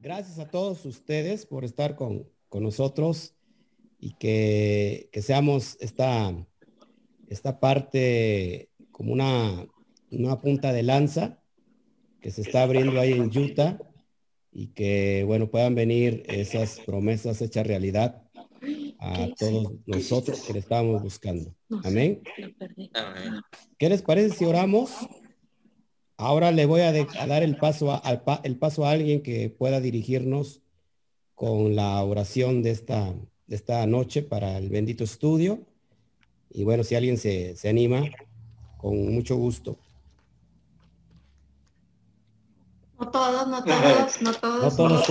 gracias a todos ustedes por estar con, nosotros y que, seamos esta, esta parte como una, una punta de lanza que se está abriendo ahí en Utah y que, bueno, puedan venir esas promesas hechas realidad a todos nosotros que le estábamos buscando. Amén. ¿Qué les parece si oramos? Ahora le voy a, dar el paso a, el paso a alguien que pueda dirigirnos con la oración de esta, de esta noche para el bendito estudio. Y bueno, si alguien se, se anima, con mucho gusto. No todos, no todos, no todos. No todos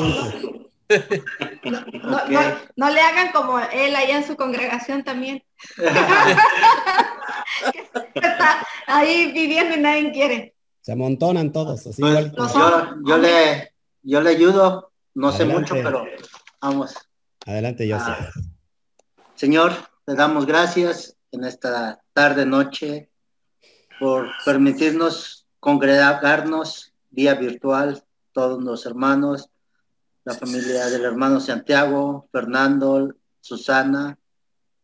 No, le hagan como él allá en su congregación también. está ahí viviendo y nadie quiere. Se amontonan todos, así pues, yo, le, yo le ayudo, no sé mucho, pero vamos. Adelante, yo ah, Señor, le damos gracias en esta tarde, noche, por permitirnos congregarnos vía virtual, todos los hermanos, la familia del hermano Santiago, Fernando, Susana,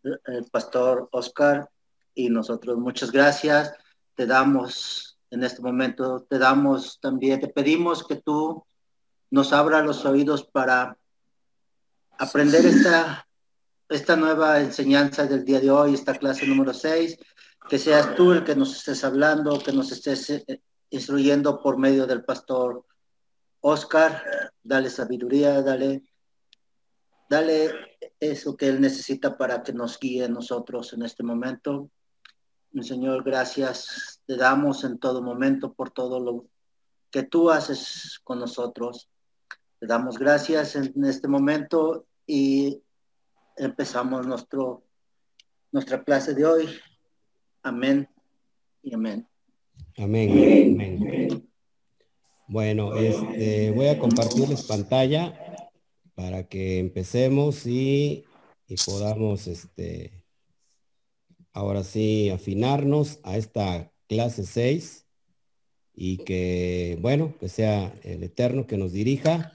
el pastor Oscar y nosotros. Muchas gracias. Te damos en este momento, te damos también, te pedimos que tú nos abra los oídos para aprender esta, esta nueva enseñanza del día de hoy, esta clase número 6, que seas tú el que nos estés hablando, que nos estés eh, instruyendo por medio del pastor Oscar, dale sabiduría, dale, dale eso que Él necesita para que nos guíe nosotros en este momento. Mi Señor, gracias te damos en todo momento por todo lo que tú haces con nosotros. Te damos gracias en este momento y empezamos nuestro, nuestra clase de hoy. Amén y amén. Amén. Bueno, este, voy a compartirles pantalla para que empecemos y, podamos, este, ahora sí, afinarnos a esta clase 6 y que, bueno, que sea el Eterno que nos dirija.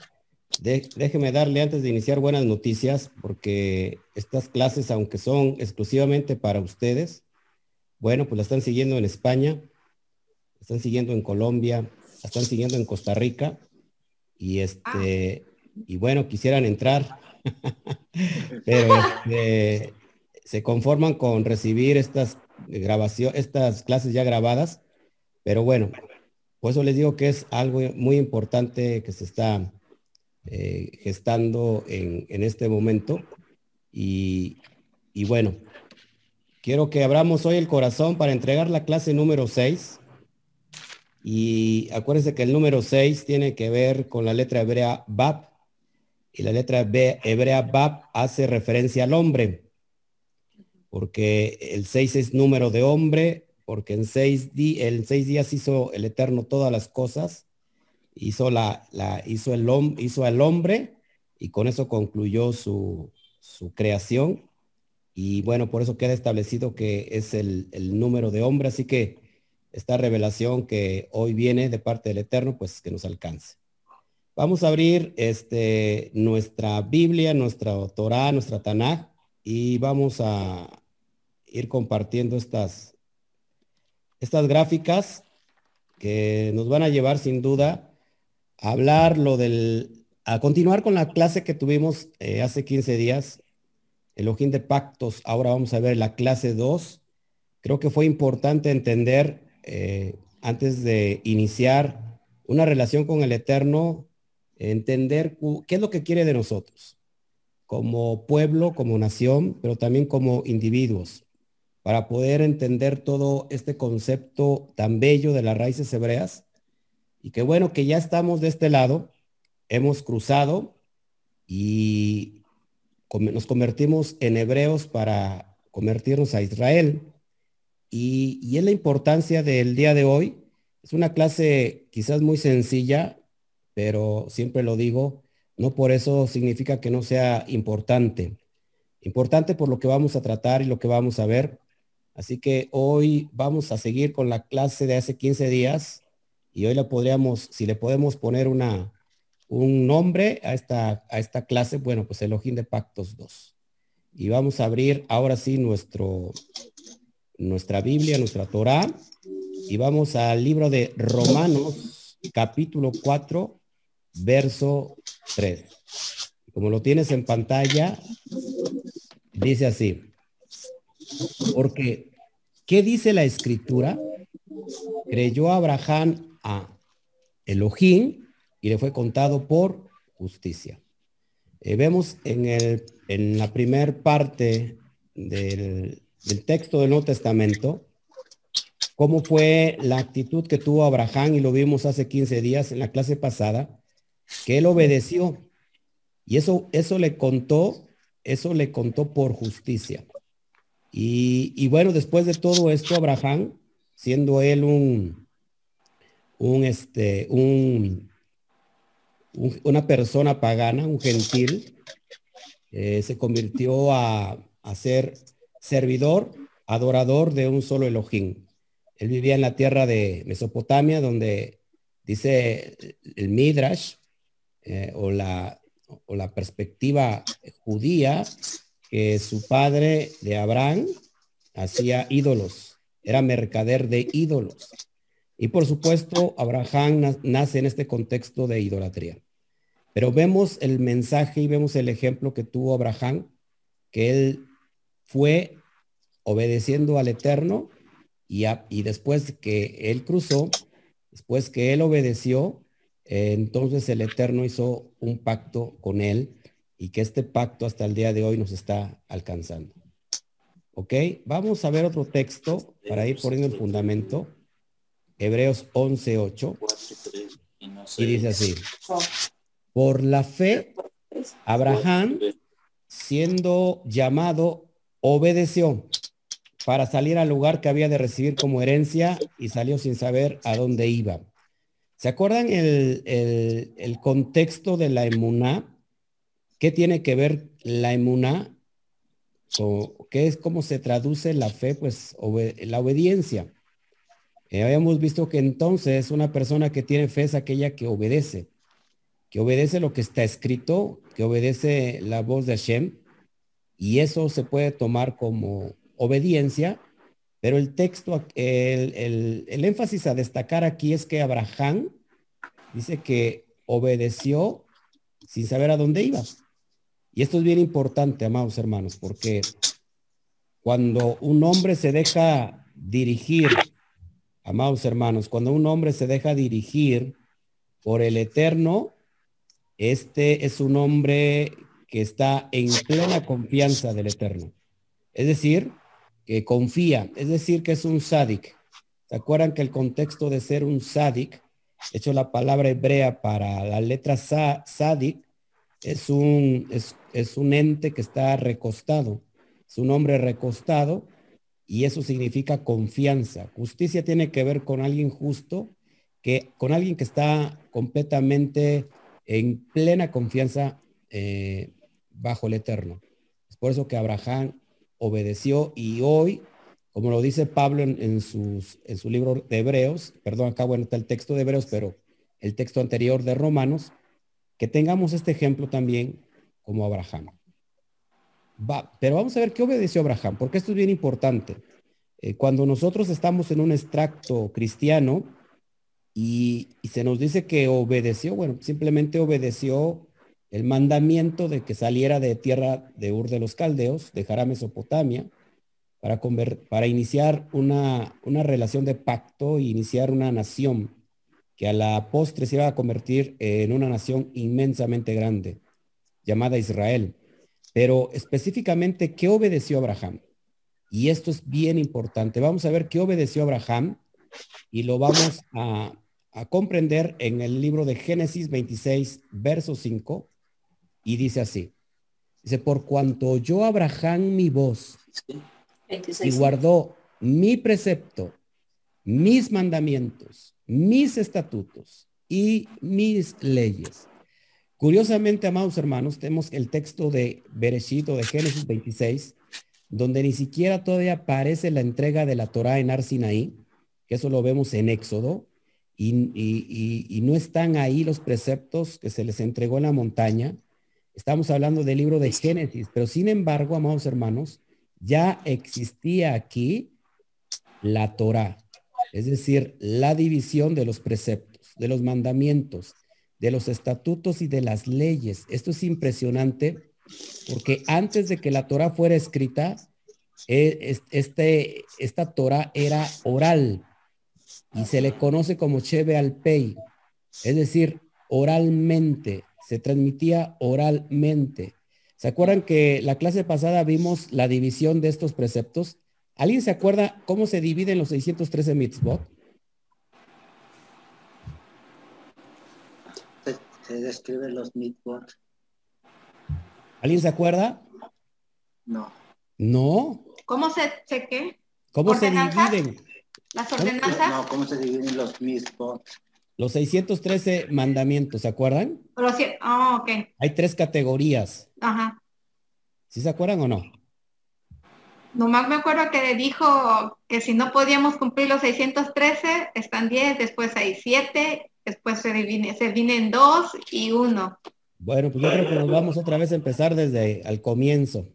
déjeme darle antes de iniciar buenas noticias, porque estas clases, aunque son exclusivamente para ustedes, bueno, pues la están siguiendo en España, están siguiendo en Colombia, están siguiendo en Costa Rica y este, y bueno, quisieran entrar, pero este, se conforman con recibir estas grabaciones, estas clases ya grabadas, pero bueno, por eso les digo que es algo muy importante que se está eh, gestando en, en, este momento y, y bueno, quiero que abramos hoy el corazón para entregar la clase número 6 y acuérdense que el número 6 tiene que ver con la letra hebrea Bab. Y la letra B, hebrea Bab hace referencia al hombre. Porque el 6 es número de hombre, porque en seis, en seis días hizo el Eterno todas las cosas. Hizo, la, la, hizo, el, hizo al hombre y con eso concluyó su, su creación. Y bueno, por eso queda establecido que es el, el número de hombre. Así que esta revelación que hoy viene de parte del Eterno, pues que nos alcance. Vamos a abrir este, nuestra Biblia, nuestra Torah, nuestra Tanaj, y vamos a ir compartiendo estas, estas gráficas que nos van a llevar sin duda a hablar lo del, a continuar con la clase que tuvimos eh, hace 15 días, el ojín de pactos. Ahora vamos a ver la clase 2. Creo que fue importante entender eh, antes de iniciar una relación con el Eterno, entender qué es lo que quiere de nosotros, como pueblo, como nación, pero también como individuos, para poder entender todo este concepto tan bello de las raíces hebreas. Y qué bueno que ya estamos de este lado, hemos cruzado y nos convertimos en hebreos para convertirnos a Israel. Y, es la importancia del día de hoy. Es una clase quizás muy sencilla, pero siempre lo digo, no por eso significa que no sea importante. Importante por lo que vamos a tratar y lo que vamos a ver. Así que hoy vamos a seguir con la clase de hace 15 días y hoy la podríamos, si le podemos poner una, un nombre a esta, a esta clase, bueno, pues Elohim de Pactos 2. Y vamos a abrir ahora sí nuestro, nuestra Biblia, nuestra Torah, y vamos al libro de Romanos, capítulo 4, verso 3. Como lo tienes en pantalla, dice así, porque, ¿qué dice la escritura? Creyó Abraham a Elohim y le fue contado por justicia. Eh, vemos en, el, en la primer parte del, del texto del Nuevo Testamento cómo fue la actitud que tuvo Abraham y lo vimos hace 15 días en la clase pasada, que él obedeció. Y eso, eso le contó, eso le contó por justicia. Y, bueno, después de todo esto, Abraham, siendo él un, un, este, un, una persona pagana, un gentil, eh, se convirtió a, a, ser servidor, adorador de un solo Elohim. Él vivía en la tierra de Mesopotamia, donde dice el Midrash eh, o, la, o la perspectiva judía, que su padre de Abraham hacía ídolos, era mercader de ídolos. Y por supuesto, Abraham nace en este contexto de idolatría. Pero vemos el mensaje y vemos el ejemplo que tuvo Abraham, que él fue obedeciendo al Eterno y, y después que él cruzó, después que él obedeció, eh, entonces el Eterno hizo un pacto con él y que este pacto hasta el día de hoy nos está alcanzando. ¿Ok? Vamos a ver otro texto para ir poniendo el fundamento. Hebreos 11.8. Y dice así. Por la fe, Abraham, siendo llamado, obedeció para salir al lugar que había de recibir como herencia y salió sin saber a dónde iba. ¿Se acuerdan el, el, contexto de la emuná? ¿Qué tiene que ver la emuná? O, ¿Qué es cómo se traduce la fe? Pues la obediencia. Eh, habíamos visto que entonces una persona que tiene fe es aquella que obedece, que obedece lo que está escrito, que obedece la voz de Hashem, y eso se puede tomar como obediencia, pero el texto, el, el, el énfasis a destacar aquí es que Abraham dice que obedeció sin saber a dónde iba. Y esto es bien importante, amados hermanos, porque cuando un hombre se deja dirigir Amados hermanos, cuando un hombre se deja dirigir por el Eterno, este es un hombre que está en plena confianza del Eterno. Es decir, que confía, es decir, que es un sádic. ¿Se acuerdan que el contexto de ser un sádic, hecho la palabra hebrea para la letra sádic, es un, es, es un ente que está recostado, es un hombre recostado y eso significa confianza. Justicia tiene que ver con alguien justo, que con alguien que está completamente en plena confianza eh, bajo el Eterno. Es por eso que Abraham obedeció y hoy, como lo dice Pablo en, sus, en su libro de Hebreos, perdón, acá bueno está el texto de Hebreos, pero el texto anterior de Romanos, que tengamos este ejemplo también como Abraham pero vamos a ver qué obedeció Abraham, porque esto es bien importante. Eh, cuando nosotros estamos en un extracto cristiano y, se nos dice que obedeció, bueno, simplemente obedeció el mandamiento de que saliera de tierra de Ur de los Caldeos, dejara Mesopotamia, para, para iniciar una, una relación de pacto e iniciar una nación que a la postre se iba a convertir en una nación inmensamente grande, llamada Israel. Pero específicamente, ¿qué obedeció Abraham? Y esto es bien importante. Vamos a ver qué obedeció Abraham y lo vamos a, comprender en el libro de Génesis 26, verso 5. Y dice así. Dice, por cuanto oyó Abraham mi voz y guardó mi precepto, mis mandamientos, mis estatutos y mis leyes Curiosamente, amados hermanos, tenemos el texto de Bereshit de Génesis 26, donde ni siquiera todavía aparece la entrega de la Torá en Arsinaí, que eso lo vemos en Éxodo, y, no están ahí los preceptos que se les entregó en la montaña. Estamos hablando del libro de Génesis, pero sin embargo, amados hermanos, ya existía aquí la Torah, es decir, la división de los preceptos, de los mandamientos, de los estatutos y de las leyes. Esto es impresionante porque antes de que la Torah fuera escrita, e, este, esta Torah era oral y se le conoce como Cheve al Pei, es decir, oralmente, se transmitía oralmente. ¿Se acuerdan que la clase pasada vimos la división de estos preceptos? ¿Alguien se acuerda cómo se dividen los 613 mitzvot? Se, describen los mitzvot. ¿Alguien se acuerda? No. ¿No? ¿Cómo se, se qué? ¿Cómo se dividen? ¿Las ordenanzas? No, ¿cómo se dividen los mitzvot? Los 613 mandamientos, ¿se acuerdan? oh, ok. Hay tres categorías. Ajá. ¿Sí se acuerdan o no? Nomás me acuerdo que dijo que si no podíamos cumplir los 613, están 10, después hay 7, después se divide, se en 2 y 1. Bueno, pues yo creo que nos vamos otra vez a empezar desde el comienzo.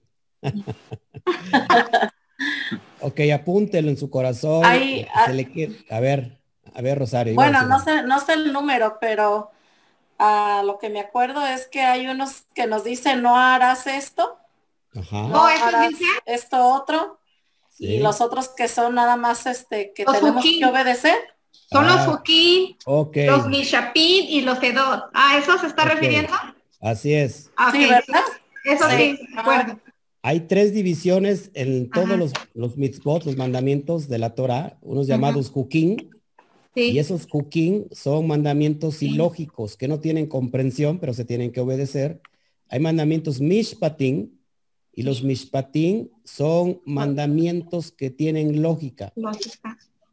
ok, apúntelo en su corazón. a... ver, a ver, Rosario. Bueno, no sé, no sé el número, pero a lo que me acuerdo es que hay unos que nos dicen no harás esto. Ajá. No harás esto otro. Y los otros que son nada más este que tenemos que obedecer. Son los Fuki, ah, los Mishapid y los Edot. Ah, ¿eso se está refiriendo? Así es. Ah, sí, ¿verdad? Eso sí, acuerdo. Hay tres divisiones en todos los, los mitzvot, los mandamientos de la Torah, unos llamados hukim, y esos hukim son mandamientos ilógicos que no tienen comprensión, pero se tienen que obedecer. Hay mandamientos mishpatim, y los mishpatim son mandamientos que tienen lógica,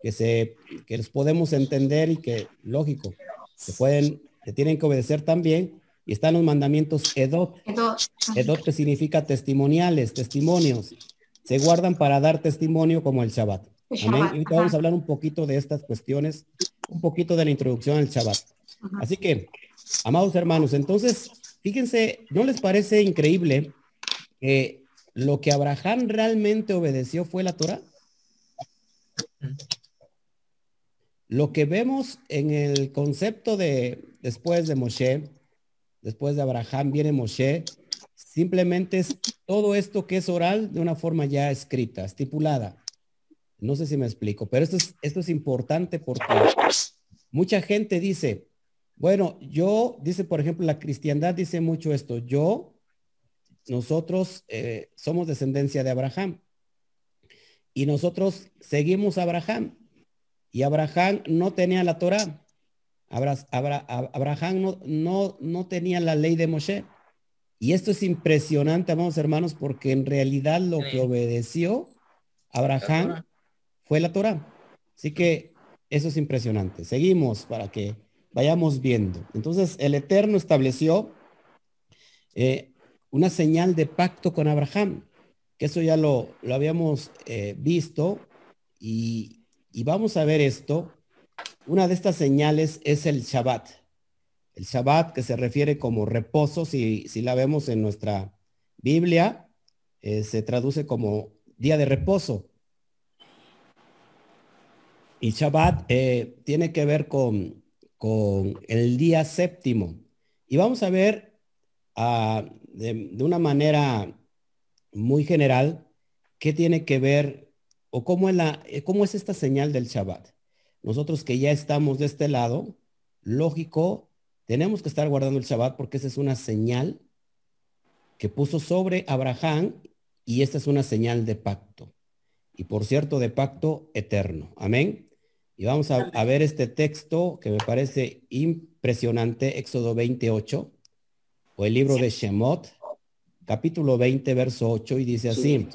que se que los podemos entender y que lógico, se pueden, se tienen que obedecer también. Y están los mandamientos Edot. Edot. que significa testimoniales, testimonios. Se guardan para dar testimonio como el Shabbat. Amén. Y vamos a hablar un poquito de estas cuestiones, un poquito de la introducción al Shabbat. Así que, amados hermanos, entonces, fíjense, ¿no les parece increíble que lo que Abraham realmente obedeció fue la Torah? Lo que vemos en el concepto de después de Moshe, después de Abraham viene Moshe, simplemente es todo esto que es oral de una forma ya escrita, estipulada. No sé si me explico, pero esto es, esto es importante porque mucha gente dice, bueno, yo, dice por ejemplo, la cristiandad dice mucho esto, yo, nosotros eh, somos descendencia de Abraham y nosotros seguimos a Abraham y Abraham no tenía la Torah. Abraham no, no, no tenía la ley de Moshe. Y esto es impresionante, amados hermanos, porque en realidad lo que obedeció Abraham fue la Torah. Así que eso es impresionante. Seguimos para que vayamos viendo. Entonces, el Eterno estableció eh, una señal de pacto con Abraham, que eso ya lo, lo habíamos eh, visto y, y vamos a ver esto una de estas señales es el Shabbat. El Shabbat que se refiere como reposo, si, si la vemos en nuestra Biblia, eh, se traduce como día de reposo. Y Shabbat eh, tiene que ver con, con, el día séptimo. Y vamos a ver ah, de, de, una manera muy general qué tiene que ver o cómo es, la, cómo es esta señal del Shabbat nosotros que ya estamos de este lado, lógico, tenemos que estar guardando el Shabbat porque esa es una señal que puso sobre Abraham y esta es una señal de pacto. Y por cierto, de pacto eterno. Amén. Y vamos a, ver este texto que me parece impresionante, Éxodo 28, o el libro de Shemot, capítulo 20, verso 8, y dice así,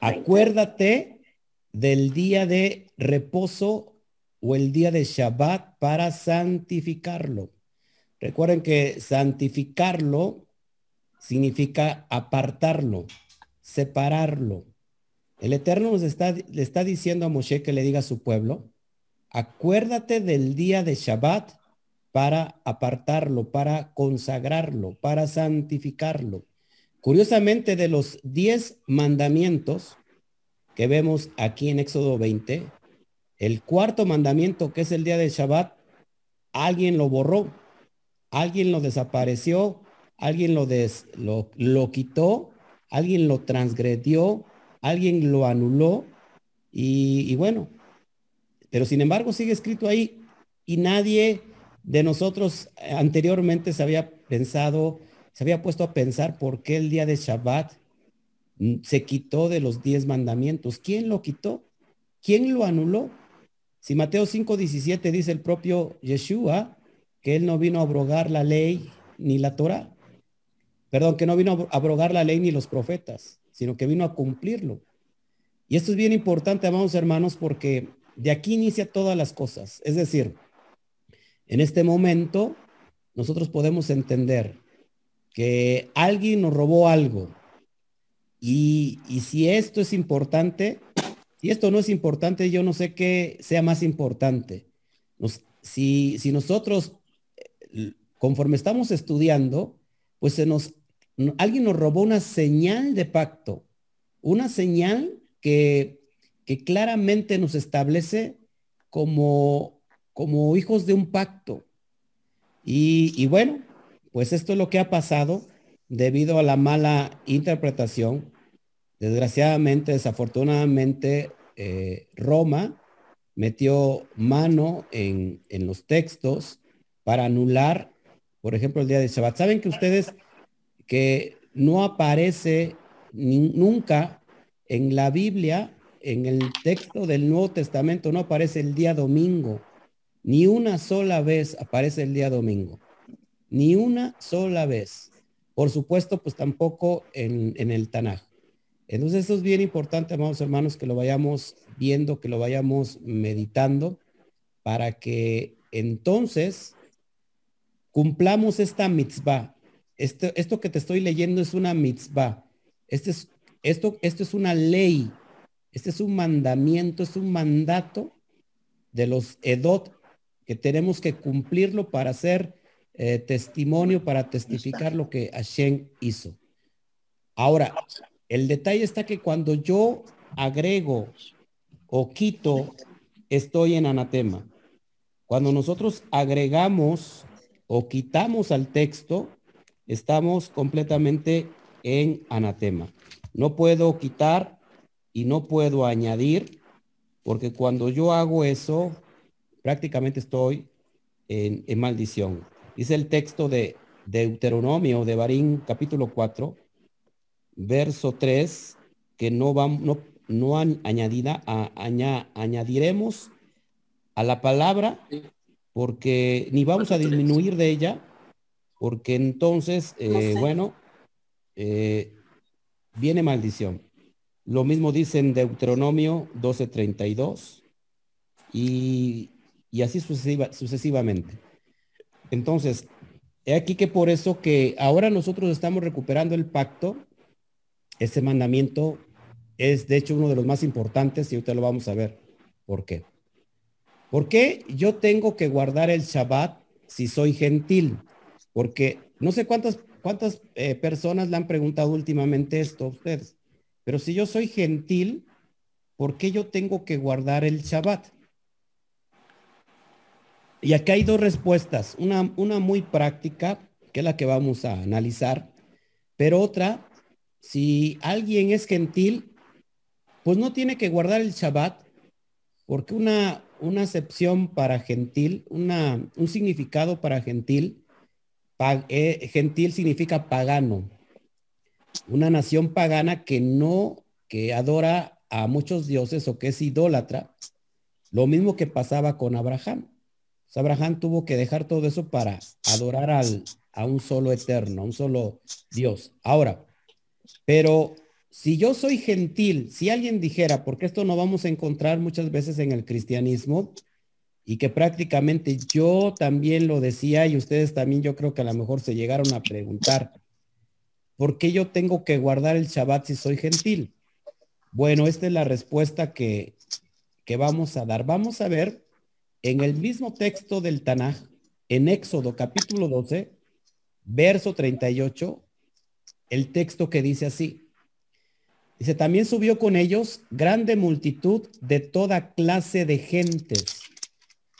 acuérdate del día de reposo o el día de Shabbat para santificarlo. Recuerden que santificarlo significa apartarlo, separarlo. El Eterno nos está, le está diciendo a Moshe que le diga a su pueblo, acuérdate del día de Shabbat para apartarlo, para consagrarlo, para santificarlo. Curiosamente, de los diez mandamientos que vemos aquí en Éxodo 20, el cuarto mandamiento, que es el día de Shabbat, alguien lo borró, alguien lo desapareció, alguien lo, des, lo, lo quitó, alguien lo transgredió, alguien lo anuló y, y bueno, pero sin embargo sigue escrito ahí y nadie de nosotros anteriormente se había pensado, se había puesto a pensar por qué el día de Shabbat mm, se quitó de los diez mandamientos. ¿Quién lo quitó? ¿Quién lo anuló? Si Mateo 5:17 dice el propio Yeshua que él no vino a abrogar la ley ni la Torah. Perdón, que no vino a abrogar la ley ni los profetas, sino que vino a cumplirlo. Y esto es bien importante, amados hermanos, porque de aquí inicia todas las cosas. Es decir, en este momento nosotros podemos entender que alguien nos robó algo. Y, si esto es importante, si esto no es importante, yo no sé qué sea más importante. si, si nosotros, eh, conforme estamos estudiando, pues se nos, alguien nos robó una señal de pacto, una señal que, que claramente nos establece como como hijos de un pacto. Y, bueno, pues esto es lo que ha pasado debido a la mala interpretación. Desgraciadamente, desafortunadamente, eh, Roma metió mano en, los textos para anular, por ejemplo, el día de Shabbat. ¿Saben que ustedes que no aparece nunca en la Biblia, en el texto del Nuevo Testamento, no aparece el día domingo? Ni una sola vez aparece el día domingo. Ni una sola vez. Por supuesto, pues tampoco en, el Tanaj. Entonces, esto es bien importante, amados hermanos, que lo vayamos viendo, que lo vayamos meditando, para que entonces cumplamos esta mitzvah. Esto, esto que te estoy leyendo es una mitzvah. Este es, esto, esto es una ley. Este es un mandamiento, es un mandato de los edot que tenemos que cumplirlo para hacer eh, testimonio, para testificar lo que Hashem hizo. Ahora, el detalle está que cuando yo agrego o quito, estoy en anatema. Cuando nosotros agregamos o quitamos al texto, estamos completamente en anatema. No puedo quitar y no puedo añadir, porque cuando yo hago eso, prácticamente estoy en, maldición. Dice el texto de Deuteronomio de Barín capítulo 4, verso 3, que no vamos, no, no han añadida, a, añadiremos a la palabra porque ni vamos a disminuir de ella, porque entonces, eh, bueno, eh, viene maldición. Lo mismo dice en Deuteronomio 12:32 y y así sucesiva, sucesivamente. Entonces, he aquí que por eso que ahora nosotros estamos recuperando el pacto, ese mandamiento es de hecho uno de los más importantes y ahorita lo vamos a ver. ¿Por qué? ¿Por qué yo tengo que guardar el Shabbat si soy gentil? Porque no sé cuántas, cuántas eh, personas le han preguntado últimamente esto a ustedes, pero si yo soy gentil, ¿por qué yo tengo que guardar el Shabbat? Y aquí hay dos respuestas, una, una muy práctica, que es la que vamos a analizar, pero otra, si alguien es gentil, pues no tiene que guardar el Shabbat, porque una, una acepción para gentil, una, un significado para gentil, eh, gentil significa pagano, una nación pagana que no, que adora a muchos dioses o que es idólatra, lo mismo que pasaba con Abraham. Abraham tuvo que dejar todo eso para adorar al, a un solo eterno, a un solo Dios. Ahora, pero si yo soy gentil, si alguien dijera, porque esto no vamos a encontrar muchas veces en el cristianismo, y que prácticamente yo también lo decía y ustedes también yo creo que a lo mejor se llegaron a preguntar, ¿por qué yo tengo que guardar el Shabbat si soy gentil? Bueno, esta es la respuesta que, que vamos a dar. Vamos a ver en el mismo texto del Tanaj, en Éxodo capítulo 12, verso 38, el texto que dice así. Dice, también subió con ellos grande multitud de toda clase de gentes.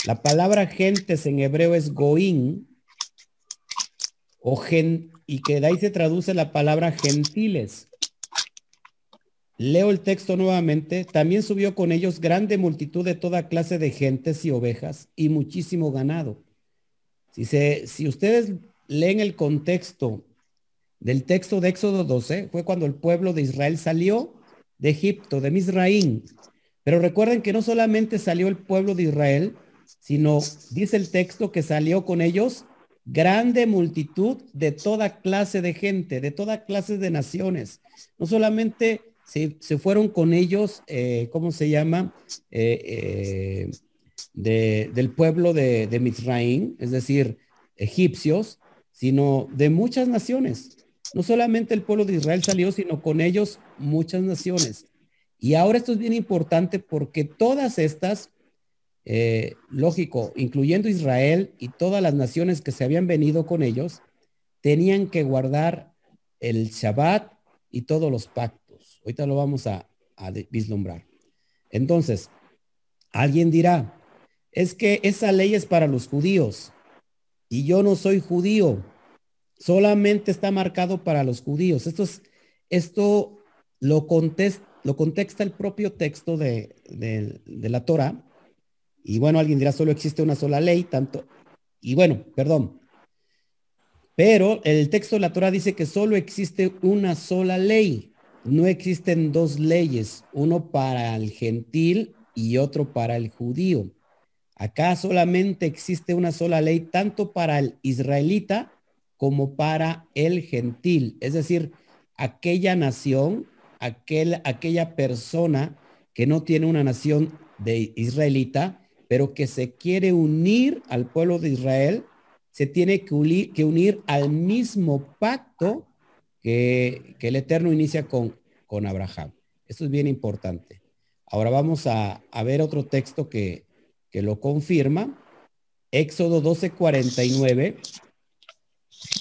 La palabra gentes en hebreo es goín, o gen, y que de ahí se traduce la palabra gentiles. Leo el texto nuevamente. También subió con ellos grande multitud de toda clase de gentes y ovejas y muchísimo ganado. Si, si ustedes leen el contexto del texto de Éxodo 12, fue cuando el pueblo de Israel salió de Egipto, de Misraín. Pero recuerden que no solamente salió el pueblo de Israel, sino dice el texto que salió con ellos grande multitud de toda clase de gente, de toda clase de naciones. No solamente se, se fueron con ellos, eh, ¿cómo se llama? Eh, eh, de, del pueblo de, de es decir, egipcios, sino de muchas naciones. No solamente el pueblo de Israel salió, sino con ellos muchas naciones. Y ahora esto es bien importante porque todas estas lógico, incluyendo Israel y todas las naciones que se habían venido con ellos, tenían que guardar el Shabbat y todos los pactos. Ahorita lo vamos a, vislumbrar. Entonces, alguien dirá, es que esa ley es para los judíos y yo no soy judío. Solamente está marcado para los judíos. Esto, es, esto lo, contesta, lo contexta el propio texto de, de, de la Torah y bueno, alguien dirá, solo existe una sola ley, tanto. Y bueno, perdón. Pero el texto de la Torah dice que solo existe una sola ley. No existen dos leyes, uno para el gentil y otro para el judío. Acá solamente existe una sola ley, tanto para el israelita como para el gentil. Es decir, aquella nación, aquel, aquella persona que no tiene una nación de israelita, pero que se quiere unir al pueblo de Israel, se tiene que unir, al mismo pacto que, el Eterno inicia con, con Abraham. Esto es bien importante. Ahora vamos a, ver otro texto que, que lo confirma. Éxodo 12:49.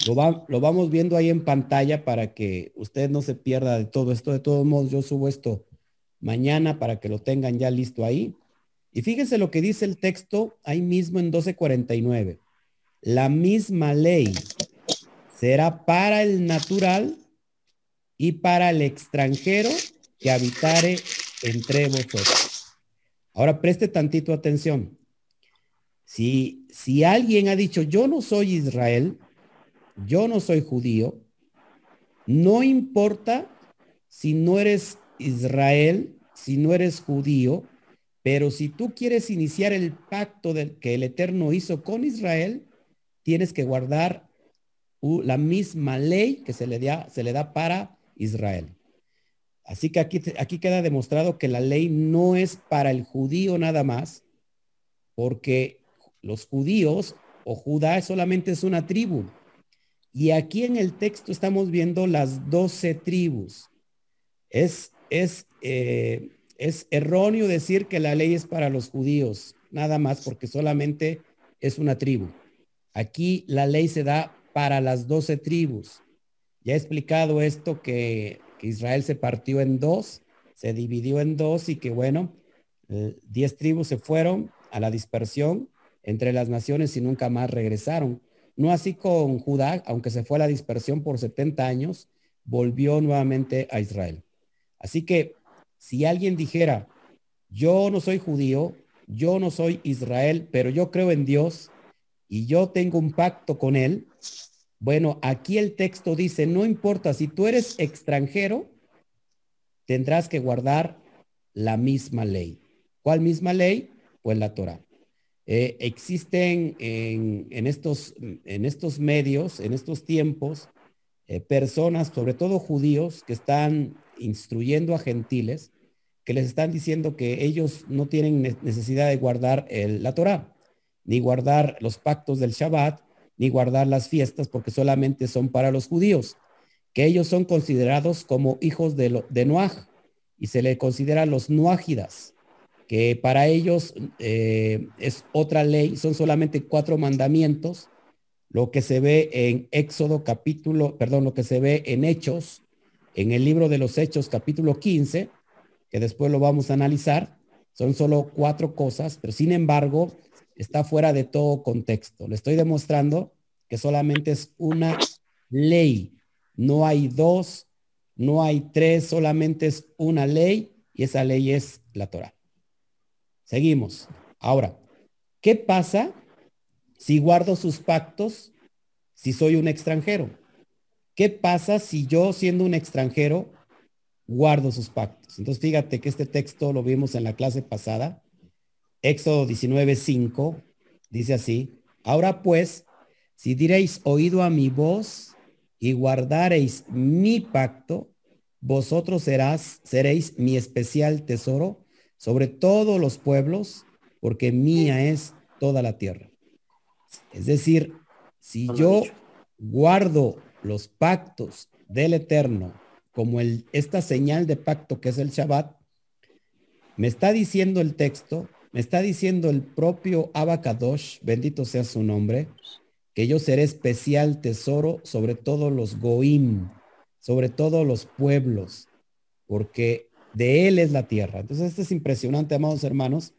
Lo, lo vamos viendo ahí en pantalla para que usted no se pierda de todo esto. De todos modos, yo subo esto mañana para que lo tengan ya listo ahí. Y fíjense lo que dice el texto ahí mismo en 1249. La misma ley será para el natural y para el extranjero que habitare entre vosotros. Ahora preste tantito atención. Si, si alguien ha dicho, yo no soy Israel, yo no soy judío, no importa si no eres Israel, si no eres judío, pero si tú quieres iniciar el pacto del, que el Eterno hizo con Israel, tienes que guardar la misma ley que se le, da, se le da para Israel. Así que aquí, aquí queda demostrado que la ley no es para el judío nada más, porque los judíos o Judá solamente es una tribu. Y aquí en el texto estamos viendo las doce tribus. Es, es eh, es erróneo decir que la ley es para los judíos, nada más porque solamente es una tribu. Aquí la ley se da para las doce tribus. Ya he explicado esto que, Israel se partió en dos, se dividió en dos y que bueno, eh, diez tribus se fueron a la dispersión entre las naciones y nunca más regresaron. No así con Judá, aunque se fue a la dispersión por 70 años, volvió nuevamente a Israel. Así que si alguien dijera, yo no soy judío, yo no soy Israel, pero yo creo en Dios y yo tengo un pacto con él, bueno, aquí el texto dice, no importa, si tú eres extranjero, tendrás que guardar la misma ley. ¿Cuál misma ley? Pues la Torah. Eh, existen en, estos, en estos medios, en estos tiempos, eh, personas, sobre todo judíos, que están instruyendo a gentiles que les están diciendo que ellos no tienen necesidad de guardar la Torah, ni guardar los pactos del Shabbat, ni guardar las fiestas, porque solamente son para los judíos, que ellos son considerados como hijos de, de Noaj, y se le considera los Noágidas. que para ellos eh, es otra ley, son solamente cuatro mandamientos, lo que se ve en Éxodo capítulo, perdón, lo que se ve en Hechos, en el libro de los Hechos capítulo 15, que después lo vamos a analizar, son solo cuatro cosas, pero sin embargo está fuera de todo contexto. Le estoy demostrando que solamente es una ley, no hay dos, no hay tres, solamente es una ley y esa ley es la Torah. Seguimos. Ahora, ¿qué pasa si guardo sus pactos si soy un extranjero? ¿Qué pasa si yo siendo un extranjero guardo sus pactos? Entonces fíjate que este texto lo vimos en la clase pasada. Éxodo 19:5 dice así, ahora pues, si diréis oído a mi voz y guardareis mi pacto, vosotros serás, seréis mi especial tesoro sobre todos los pueblos, porque mía es toda la tierra. Es decir, si yo guardo los pactos del Eterno, como el, esta señal de pacto que es el Shabbat, me está diciendo el texto, me está diciendo el propio Abacadosh, bendito sea su nombre, que yo seré especial tesoro sobre todos los Goim, sobre todos los pueblos, porque de Él es la tierra. Entonces, esto es impresionante, amados hermanos,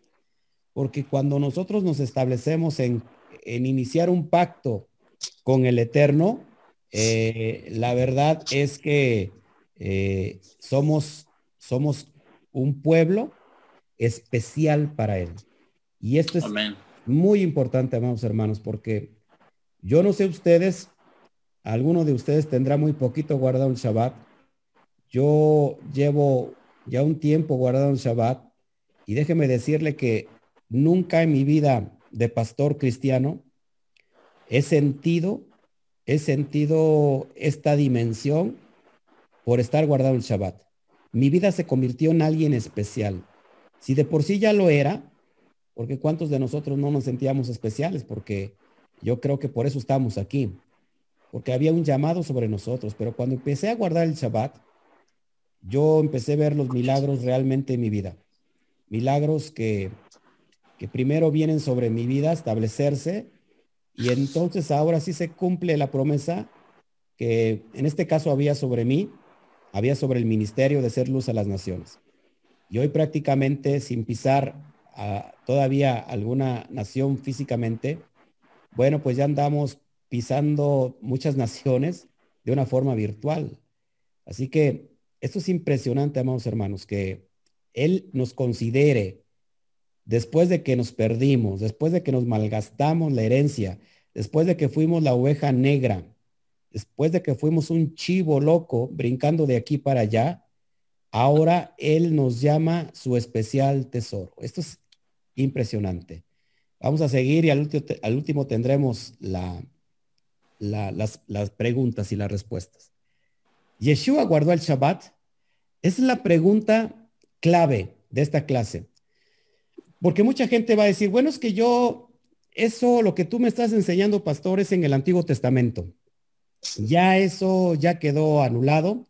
porque cuando nosotros nos establecemos en, iniciar un pacto con el Eterno, eh, la verdad es que eh, somos, somos un pueblo especial para Él. Y esto es muy importante, amados hermanos, porque yo no sé ustedes, alguno de ustedes tendrá muy poquito guardado el Shabbat. Yo llevo ya un tiempo guardado el Shabbat y déjeme decirle que nunca en mi vida de pastor cristiano he sentido, he sentido esta dimensión por estar guardado el Shabbat. Mi vida se convirtió en alguien especial. Si de por sí ya lo era, porque cuántos de nosotros no nos sentíamos especiales, porque yo creo que por eso estamos aquí porque había un llamado sobre nosotros, pero cuando empecé a guardar el Shabbat, yo empecé a ver los milagros realmente en mi vida. Milagros que, que primero vienen sobre mi vida, establecerse, y entonces ahora sí se cumple la promesa que en este caso había sobre mí, había sobre el ministerio de ser luz a las naciones. Y hoy prácticamente sin pisar a todavía alguna nación físicamente, bueno, pues ya andamos pisando muchas naciones de una forma virtual. Así que esto es impresionante, amados hermanos, que Él nos considere después de que nos perdimos, después de que nos malgastamos la herencia, después de que fuimos la oveja negra, después de que fuimos un chivo loco brincando de aquí para allá, ahora Él nos llama su especial tesoro. Esto es impresionante. Vamos a seguir y al, último tendremos la, las, preguntas y las respuestas. ¿Yeshua guardó el Shabbat? Es la pregunta clave de esta clase. Porque mucha gente va a decir, bueno, es que yo, eso, lo que tú me estás enseñando, pastor, es en el Antiguo Testamento. Ya eso ya quedó anulado.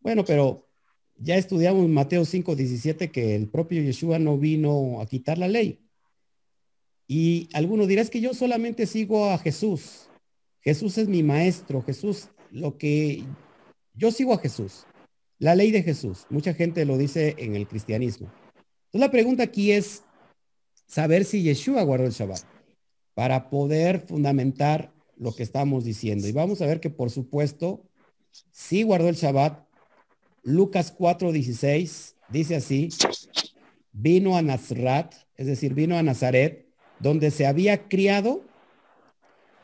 Bueno, pero ya estudiamos Mateo 5, 17 que el propio Yeshua no vino a quitar la ley. Y alguno dirá, es que yo solamente sigo a Jesús. Jesús es mi maestro, Jesús, lo que yo sigo a Jesús, la ley de Jesús. Mucha gente lo dice en el cristianismo. Entonces la pregunta aquí es saber si Yeshua guardó el Shabbat para poder fundamentar lo que estamos diciendo. Y vamos a ver que por supuesto sí guardó el Shabbat. Lucas 4:16 dice así, vino a Nazrat, es decir, vino a Nazaret, donde se había criado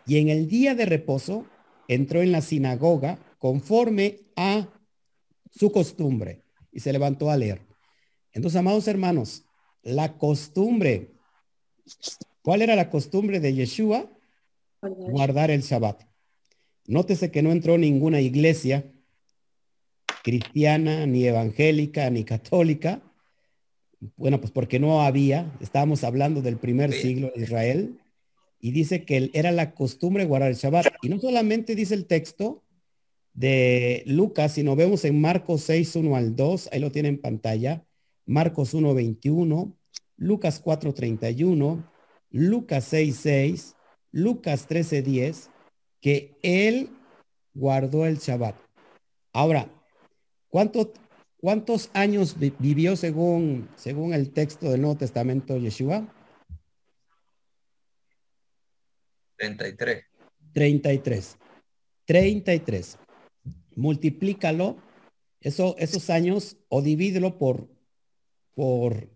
y en el día de reposo entró en la sinagoga conforme a su costumbre y se levantó a leer. Entonces, amados hermanos, la costumbre, ¿cuál era la costumbre de Yeshua? Guardar el Shabbat. Nótese que no entró ninguna iglesia cristiana, ni evangélica, ni católica. Bueno, pues porque no había, estábamos hablando del primer siglo de Israel, y dice que era la costumbre guardar el Shabbat. Y no solamente dice el texto de Lucas, sino vemos en Marcos 6, 1 al 2, ahí lo tiene en pantalla, Marcos 1, 21, Lucas 4:31, Lucas 6:6, Lucas 13:10, que él guardó el Shabbat. Ahora, ¿cuánto, ¿cuántos años vivió según, según el texto del Nuevo Testamento Yeshua? 33. 33. 33. Multiplícalo, eso, esos años, o divídelo por, por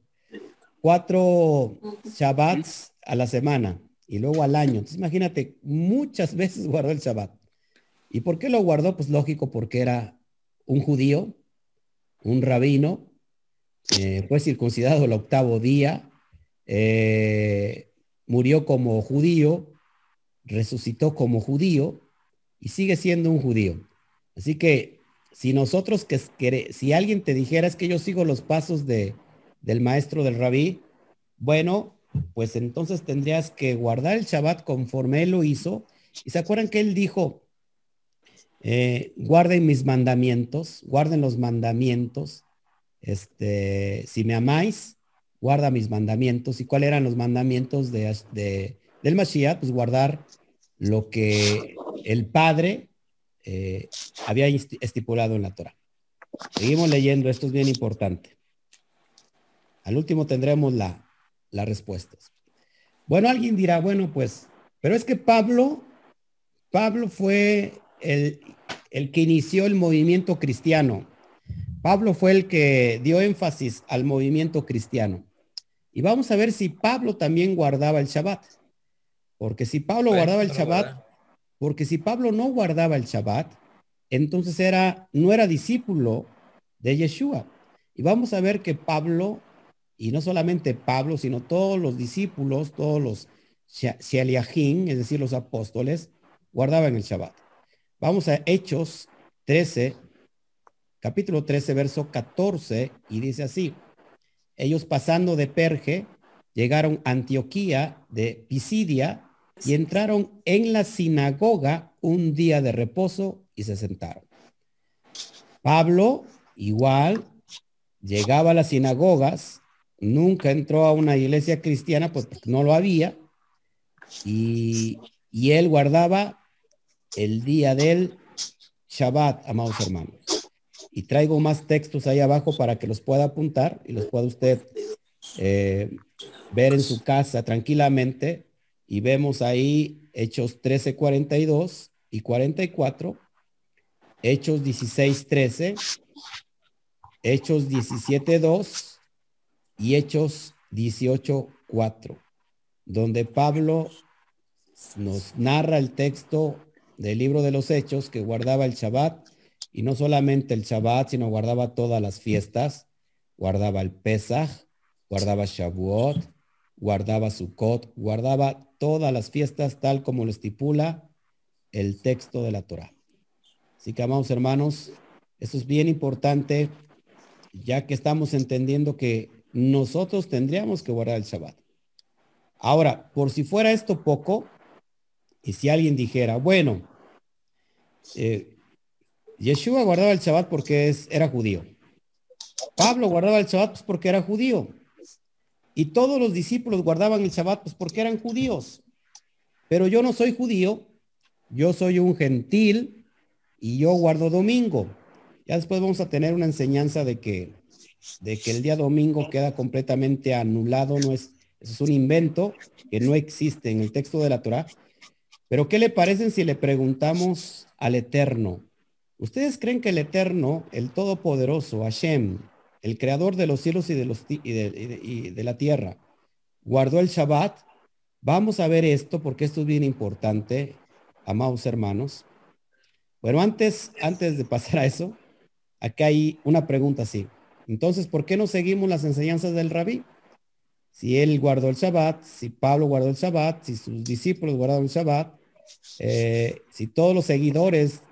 cuatro Shabbats a la semana y luego al año. Entonces imagínate, muchas veces guardó el Shabbat. ¿Y por qué lo guardó? Pues lógico, porque era un judío, un rabino, eh, fue circuncidado el octavo día, eh, murió como judío, resucitó como judío y sigue siendo un judío. Así que si nosotros, que, si alguien te dijera es que yo sigo los pasos de, del maestro del rabí, bueno, pues entonces tendrías que guardar el Shabbat conforme él lo hizo. Y se acuerdan que él dijo, eh, guarden mis mandamientos, guarden los mandamientos. Este, si me amáis, guarda mis mandamientos. ¿Y cuáles eran los mandamientos de, de, del Mashiach? Pues guardar lo que el Padre eh, había estipulado en la Torah. Seguimos leyendo, esto es bien importante. Al último tendremos la, las respuestas. Bueno, alguien dirá, bueno, pues, pero es que Pablo, Pablo fue el, el que inició el movimiento cristiano. Pablo fue el que dio énfasis al movimiento cristiano. Y vamos a ver si Pablo también guardaba el Shabbat. Porque si Pablo guardaba el Shabbat, porque si Pablo no guardaba el Shabbat, entonces era, no era discípulo de Yeshua. Y vamos a ver que Pablo, y no solamente Pablo, sino todos los discípulos, todos los Shaliahim, es decir, los apóstoles, guardaban el Shabbat. Vamos a Hechos 13, capítulo 13, verso 14, y dice así, ellos pasando de Perge, llegaron a Antioquía de Pisidia, y entraron en la sinagoga un día de reposo y se sentaron. Pablo igual llegaba a las sinagogas, nunca entró a una iglesia cristiana pues no lo había y, y él guardaba el día del Shabbat, amados hermanos. Y traigo más textos ahí abajo para que los pueda apuntar y los pueda usted eh, ver en su casa tranquilamente y vemos ahí Hechos 13, 42 y 44, Hechos 16, 13, Hechos 17, 2 y Hechos 18, 4, donde Pablo nos narra el texto del libro de los Hechos que guardaba el Shabbat y no solamente el Shabbat, sino guardaba todas las fiestas, guardaba el Pesach, guardaba Shavuot, guardaba Sukkot, guardaba todas las fiestas tal como lo estipula el texto de la Torah. Así que, amados hermanos, esto es bien importante, ya que estamos entendiendo que nosotros tendríamos que guardar el Shabbat. Ahora, por si fuera esto poco, y si alguien dijera, bueno, eh, Yeshua guardaba el Shabbat porque es, era judío. Pablo guardaba el Shabbat pues, porque era judío. Y todos los discípulos guardaban el Shabbat pues porque eran judíos. Pero yo no soy judío, yo soy un gentil y yo guardo domingo. Ya después vamos a tener una enseñanza de que, de que el día domingo queda completamente anulado, no es, es un invento que no existe en el texto de la Torah. Pero ¿qué le parecen si le preguntamos al Eterno? ¿Ustedes creen que el Eterno, el Todopoderoso, Hashem, el creador de los cielos y de, los, y de, la tierra, guardó el Shabbat. Vamos a ver esto porque esto es bien importante, amados hermanos. Bueno, antes, antes de pasar a eso, acá hay una pregunta así. Entonces, ¿por qué no seguimos las enseñanzas del rabí? Si él guardó el Shabbat, si Pablo guardó el Shabbat, si sus discípulos guardaron el Shabbat, eh, si todos los seguidores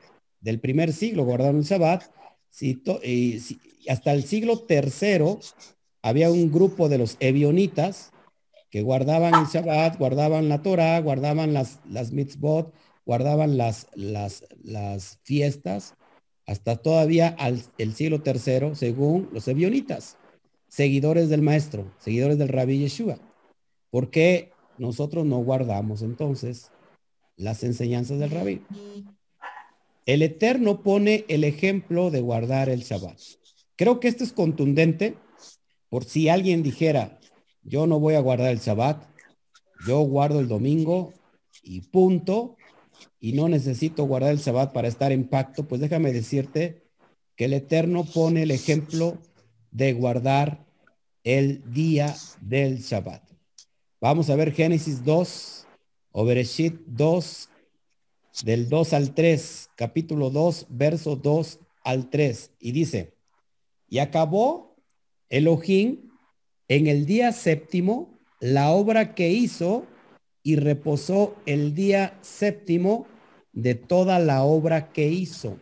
del primer siglo guardaron el Shabbat, si, y, hasta el siglo tercero había un grupo de los evionitas que guardaban el Shabbat, guardaban la Torah, guardaban las, las mitzvot, guardaban las, las, las fiestas, hasta todavía al el siglo tercero, según los evionitas. seguidores del maestro, seguidores del rabí Yeshua. ¿Por qué nosotros no guardamos entonces las enseñanzas del rabí? El Eterno pone el ejemplo de guardar el Shabbat. Creo que esto es contundente por si alguien dijera, yo no voy a guardar el Shabbat, yo guardo el domingo y punto, y no necesito guardar el Shabbat para estar en pacto, pues déjame decirte que el Eterno pone el ejemplo de guardar el día del Shabbat. Vamos a ver Génesis 2 o Bereshit 2, del 2 al 3, capítulo 2, verso 2 al 3, y dice, y acabó Elohim en el día séptimo la obra que hizo y reposó el día séptimo de toda la obra que hizo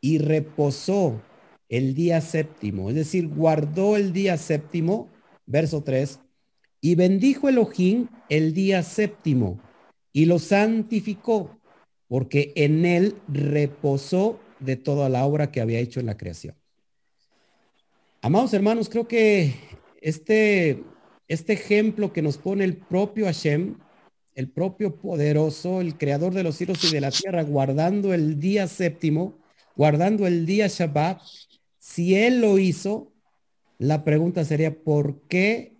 y reposó el día séptimo, es decir, guardó el día séptimo, verso 3, y bendijo Elohim el día séptimo y lo santificó, porque en él reposó de toda la obra que había hecho en la creación. Amados hermanos, creo que este, este ejemplo que nos pone el propio Hashem, el propio poderoso, el creador de los cielos y de la tierra, guardando el día séptimo, guardando el día Shabbat, si él lo hizo, la pregunta sería, ¿por qué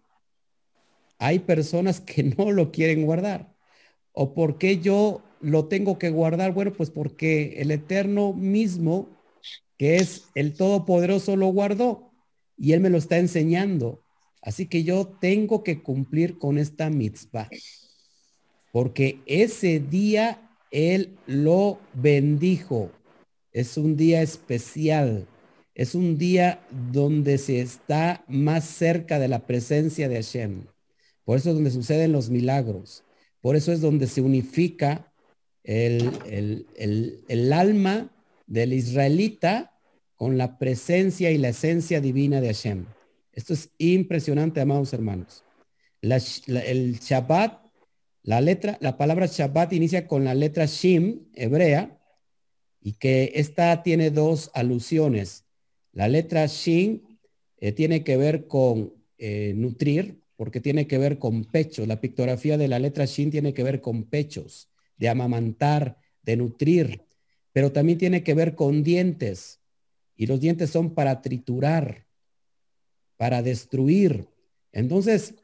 hay personas que no lo quieren guardar? ¿O por qué yo lo tengo que guardar? Bueno, pues porque el Eterno mismo, que es el Todopoderoso, lo guardó y él me lo está enseñando. Así que yo tengo que cumplir con esta mitzvah. Porque ese día él lo bendijo. Es un día especial. Es un día donde se está más cerca de la presencia de Hashem. Por eso es donde suceden los milagros. Por eso es donde se unifica el, el, el alma del israelita con la presencia y la esencia divina de Hashem. Esto es impresionante, amados hermanos. el Shabbat, la letra, la palabra Shabbat inicia con la letra Shim, hebrea, y que esta tiene dos alusiones. La letra Shin eh, tiene que ver con eh, nutrir, porque tiene que ver con pechos. La pictografía de la letra Shin tiene que ver con pechos, de amamantar, de nutrir, pero también tiene que ver con dientes. Y los dientes son para triturar, para destruir. Entonces,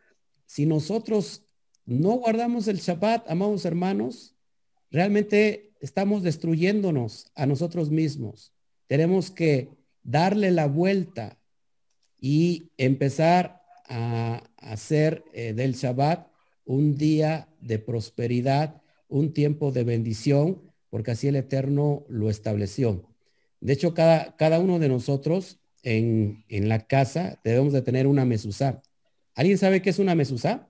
si nosotros no guardamos el Shabbat, amados hermanos, realmente estamos destruyéndonos a nosotros mismos. Tenemos que darle la vuelta y empezar a hacer eh, del Shabbat un día de prosperidad, un tiempo de bendición, porque así el Eterno lo estableció. De hecho, cada, cada uno de nosotros en, la casa debemos de tener una mesuzá. ¿Alguien sabe qué es una mesuzá?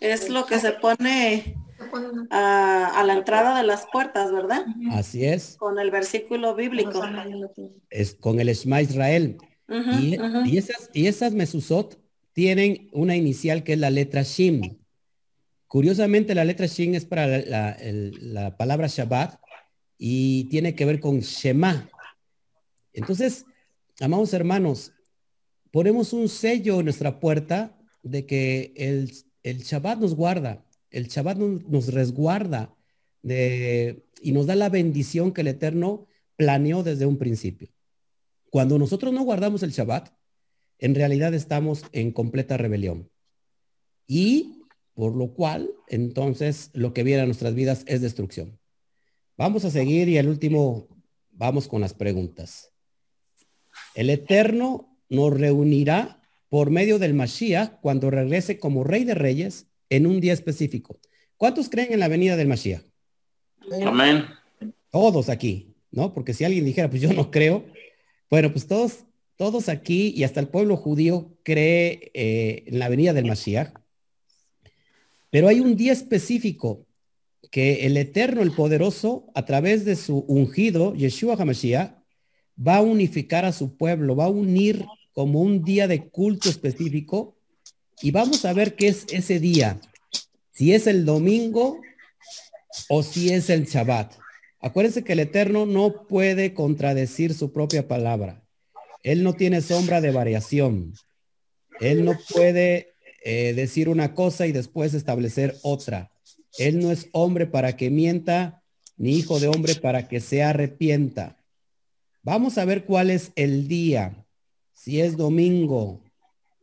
Es lo que se pone a, la entrada de las puertas, ¿verdad? Así es. Con el versículo bíblico. Es con el Shema Israel. Y, esas, y esas mesuzot tienen una inicial que es la letra Shim. Curiosamente, la letra Shin es para la, la palabra Shabbat y tiene que ver con Shema. Entonces, amados hermanos, ponemos un sello en nuestra puerta de que el, el Shabbat nos guarda, el Shabbat nos, resguarda de, y nos da la bendición que el Eterno planeó desde un principio. Cuando nosotros no guardamos el Shabbat, en realidad estamos en completa rebelión. Y por lo cual, entonces, lo que viene a nuestras vidas es destrucción. Vamos a seguir y al último, vamos con las preguntas. El Eterno nos reunirá por medio del Mashiach cuando regrese como Rey de Reyes en un día específico. ¿Cuántos creen en la venida del Mashiach? Amén. Todos aquí, ¿no? Porque si alguien dijera, pues yo no creo, bueno, pues todos, todos aquí y hasta el pueblo judío cree eh, en la venida del Mashiach. Pero hay un día específico que el Eterno, el Poderoso, a través de su ungido, Yeshua HaMashiach, va a unificar a su pueblo, va a unir como un día de culto específico y vamos a ver qué es ese día, si es el domingo o si es el Shabbat. Acuérdense que el Eterno no puede contradecir su propia palabra. Él no tiene sombra de variación. Él no puede eh, decir una cosa y después establecer otra. Él no es hombre para que mienta, ni hijo de hombre para que se arrepienta. Vamos a ver cuál es el día, si es domingo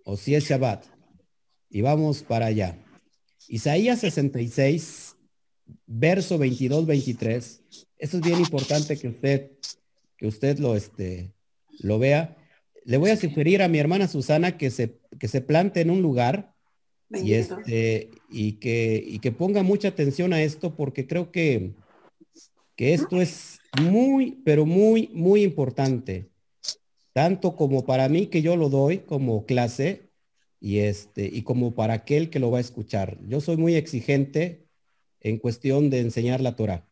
o si es Shabbat. Y vamos para allá. Isaías 66, verso 22, 23. Esto es bien importante que usted, que usted lo, este, lo vea. Le voy a sugerir a mi hermana Susana que se, que se plante en un lugar y, este, y, que, y que ponga mucha atención a esto porque creo que, que esto es muy, pero muy, muy importante. Tanto como para mí que yo lo doy como clase y, este, y como para aquel que lo va a escuchar. Yo soy muy exigente en cuestión de enseñar la Torah.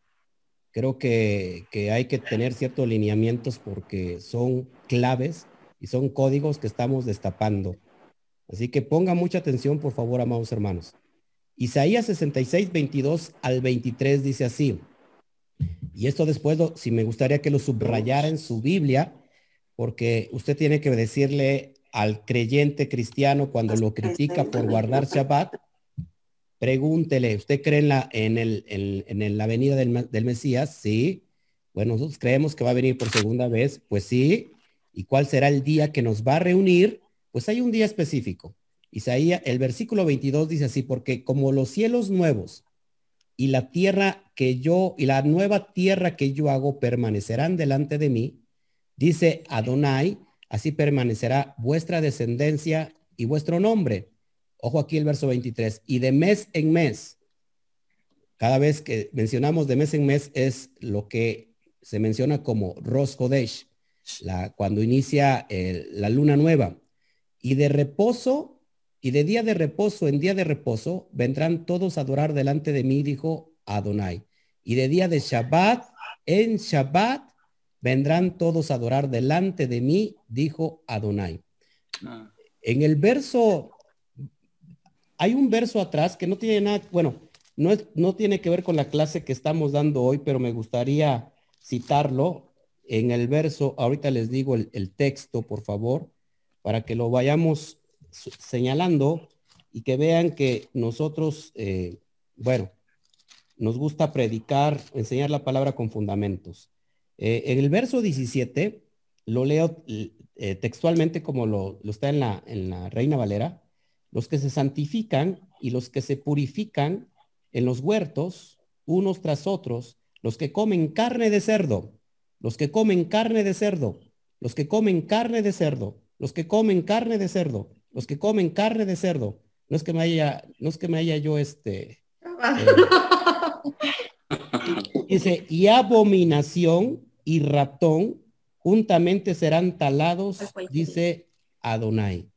Creo que, que hay que tener ciertos lineamientos porque son claves y son códigos que estamos destapando. Así que ponga mucha atención, por favor, amados hermanos. Isaías 66, 22 al 23 dice así. Y esto después, si me gustaría que lo subrayara en su Biblia, porque usted tiene que decirle al creyente cristiano cuando lo critica por guardar Shabbat, pregúntele, ¿usted cree en la, en el, en, la venida del, del Mesías? Sí. Bueno, nosotros creemos que va a venir por segunda vez. Pues sí. ¿Y cuál será el día que nos va a reunir? Pues hay un día específico. Isaías, el versículo 22 dice así, porque como los cielos nuevos y la tierra que yo, y la nueva tierra que yo hago permanecerán delante de mí, dice Adonai, así permanecerá vuestra descendencia y vuestro nombre. Ojo aquí el verso 23, y de mes en mes, cada vez que mencionamos de mes en mes es lo que se menciona como Rosh Kodesh, la, cuando inicia la luna nueva. Y de reposo, y de día de reposo en día de reposo, vendrán todos a adorar delante de mí, dijo Adonai. Y de día de Shabbat, en Shabbat, vendrán todos a adorar delante de mí, dijo Adonai. Ah. En el verso, hay un verso atrás que no tiene nada, bueno, no, es, no tiene que ver con la clase que estamos dando hoy, pero me gustaría citarlo en el verso, ahorita les digo el texto, por favor para que lo vayamos señalando y que vean que nosotros, eh, bueno, nos gusta predicar, enseñar la palabra con fundamentos. Eh, en el verso 17, lo leo eh, textualmente como lo, está en la, en la Reina Valera, los que se santifican y los que se purifican en los huertos, unos tras otros, los que comen carne de cerdo, los que comen carne de cerdo, los que comen carne de cerdo, los que comen carne de cerdo, los que comen carne de cerdo, no es que me haya, no es que me haya yo este. Eh, dice, y abominación y ratón juntamente serán talados, dice Adonai.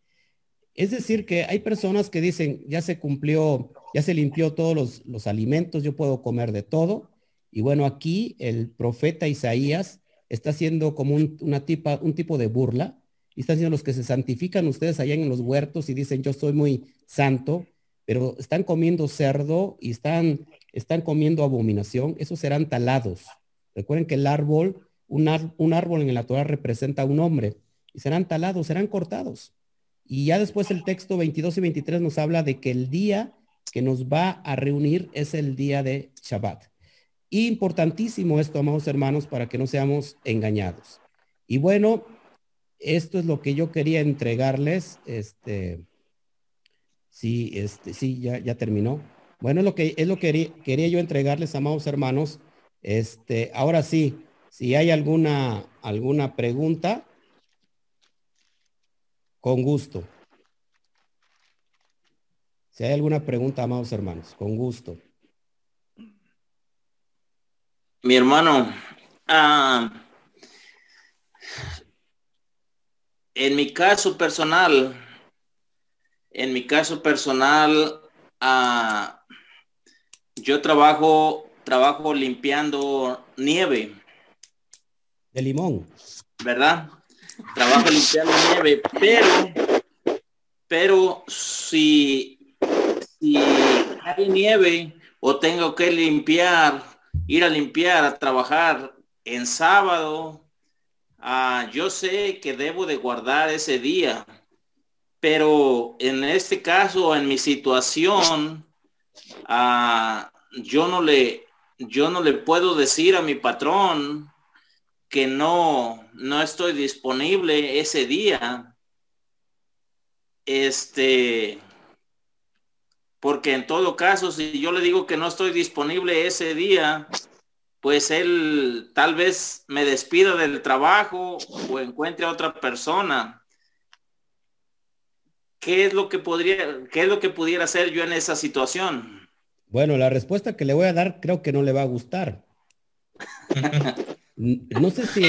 Es decir, que hay personas que dicen, ya se cumplió, ya se limpió todos los, los alimentos, yo puedo comer de todo. Y bueno, aquí el profeta Isaías está haciendo como un, una tipa, un tipo de burla y están siendo los que se santifican ustedes allá en los huertos y dicen yo soy muy santo, pero están comiendo cerdo y están, están comiendo abominación, esos serán talados. Recuerden que el árbol, un, un árbol en la Torah representa a un hombre y serán talados, serán cortados. Y ya después el texto 22 y 23 nos habla de que el día que nos va a reunir es el día de Shabbat. Importantísimo esto, amados hermanos, para que no seamos engañados. Y bueno, esto es lo que yo quería entregarles. Este, sí, este, sí, ya, ya terminó. Bueno, lo que es lo que quería, yo entregarles, amados hermanos. Este, ahora sí, si hay alguna, alguna pregunta, con gusto. Si hay alguna pregunta, amados hermanos, con gusto. Mi hermano, ah, En mi caso personal, en mi caso personal, ah, yo trabajo, trabajo limpiando nieve. De limón. ¿Verdad? Trabajo limpiando nieve, pero, pero si, si hay nieve o tengo que limpiar, ir a limpiar, a trabajar en sábado, ah, yo sé que debo de guardar ese día, pero en este caso, en mi situación, ah, yo no le, yo no le puedo decir a mi patrón que no, no estoy disponible ese día. Este, porque en todo caso, si yo le digo que no estoy disponible ese día, pues él tal vez me despida del trabajo o encuentre a otra persona. ¿Qué es lo que podría, qué es lo que pudiera hacer yo en esa situación? Bueno, la respuesta que le voy a dar creo que no le va a gustar. no sé si,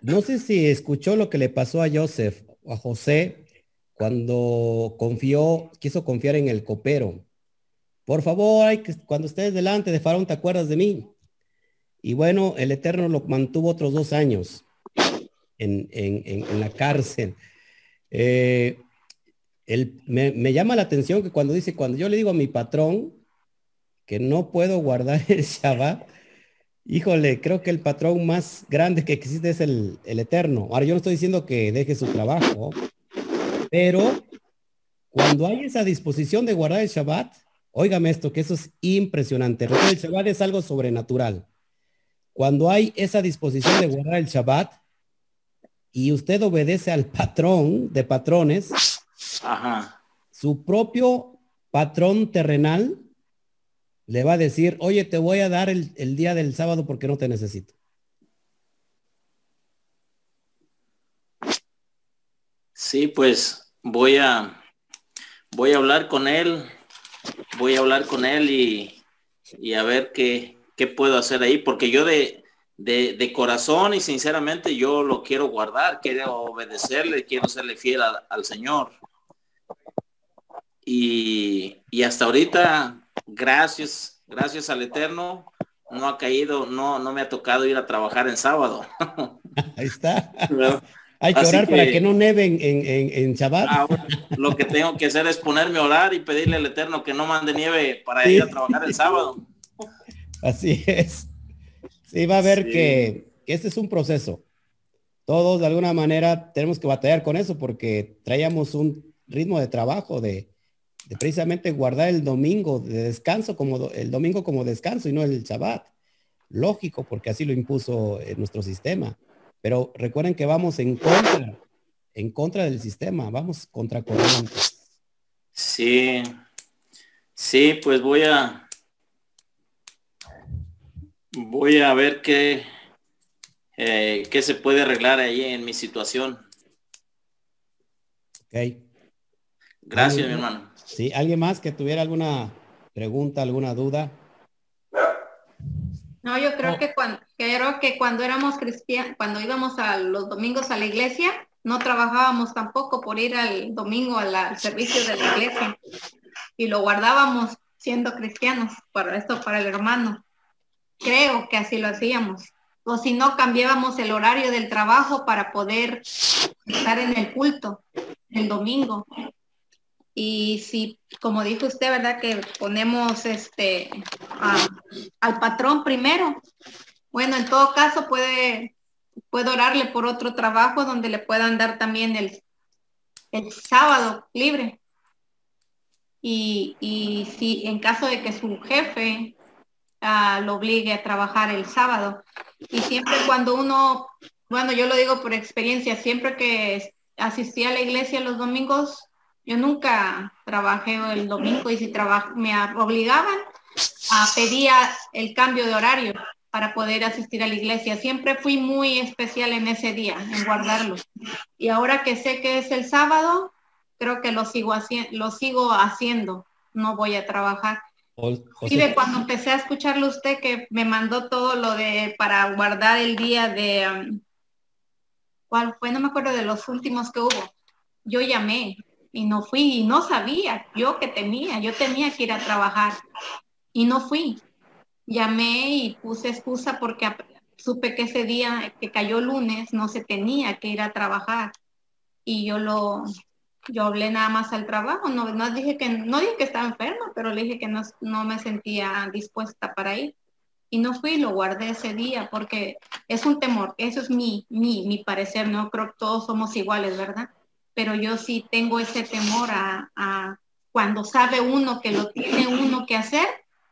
no sé si escuchó lo que le pasó a Joseph a José cuando confió, quiso confiar en el copero. Por favor, hay que, cuando estés delante de Faraón, ¿te acuerdas de mí? Y bueno, el Eterno lo mantuvo otros dos años en, la cárcel. Eh, me, me, llama la atención que cuando dice, cuando yo le digo a mi patrón que no puedo guardar el Shabbat, híjole, creo que el patrón más grande que existe es el, el Eterno. Ahora, yo no estoy diciendo que deje su trabajo, pero cuando hay esa disposición de guardar el Shabbat, óigame esto, que eso es impresionante. el Shabbat es algo sobrenatural. Cuando hay esa disposición de guardar el Shabbat y usted obedece al patrón de patrones, su propio patrón terrenal le va a decir, oye, te voy a dar el, día del sábado porque no te necesito. Sí, pues voy a, voy a hablar con él, voy a hablar con él y, y a ver qué, qué, puedo hacer ahí, porque yo de, de, de, corazón y sinceramente yo lo quiero guardar, quiero obedecerle, quiero serle fiel al Señor. Y, y, hasta ahorita, gracias, gracias al Eterno, no ha caído, no, no me ha tocado ir a trabajar en sábado. Ahí está. Hay que orar para que no neve en, en, en ah, lo que tengo que hacer es ponerme a orar y pedirle al Eterno que no mande nieve para ir a trabajar el sábado. Así es. Sí, va a ver que, este es un proceso. Todos de alguna manera tenemos que batallar con eso porque traíamos un ritmo de trabajo de, de precisamente guardar el domingo de descanso como el domingo como descanso y no el Shabbat. Lógico, porque así lo impuso en nuestro sistema. Pero recuerden que vamos en contra, en contra del sistema, vamos contra corriente. Sí, sí, pues voy a, voy a ver qué, eh, qué se puede arreglar ahí en mi situación. Ok. Gracias, mi hermano. Sí, ¿alguien más que tuviera alguna pregunta, alguna duda? No, yo creo que cuando creo que cuando éramos cristianos, cuando íbamos a los domingos a la iglesia, no trabajábamos tampoco por ir al domingo al servicio de la iglesia y lo guardábamos siendo cristianos para esto para el hermano. Creo que así lo hacíamos. O si no cambiábamos el horario del trabajo para poder estar en el culto el domingo. Y si, como dijo usted, ¿verdad? Que ponemos este al patrón primero. Bueno, en todo caso puede, puede orarle por otro trabajo donde le puedan dar también el, el sábado libre. Y, y si en caso de que su jefe ah, lo obligue a trabajar el sábado. Y siempre cuando uno, bueno, yo lo digo por experiencia, siempre que asistía a la iglesia los domingos, yo nunca trabajé el domingo y si me obligaban, a pedía el cambio de horario para poder asistir a la iglesia. Siempre fui muy especial en ese día, en guardarlo. Y ahora que sé que es el sábado, creo que lo sigo, lo sigo haciendo. No voy a trabajar. y de cuando empecé a escucharlo usted que me mandó todo lo de para guardar el día de um, ¿cuál fue? No me acuerdo de los últimos que hubo. Yo llamé y no fui y no sabía yo que tenía, yo tenía que ir a trabajar y no fui. Llamé y puse excusa porque supe que ese día que cayó lunes no se tenía que ir a trabajar y yo lo yo hablé nada más al trabajo, no, no dije que no dije que estaba enferma, pero le dije que no, no me sentía dispuesta para ir y no fui lo guardé ese día porque es un temor, eso es mi, mi, mi parecer, no creo que todos somos iguales, ¿verdad? Pero yo sí tengo ese temor a, cuando sabe uno que lo tiene uno que hacer,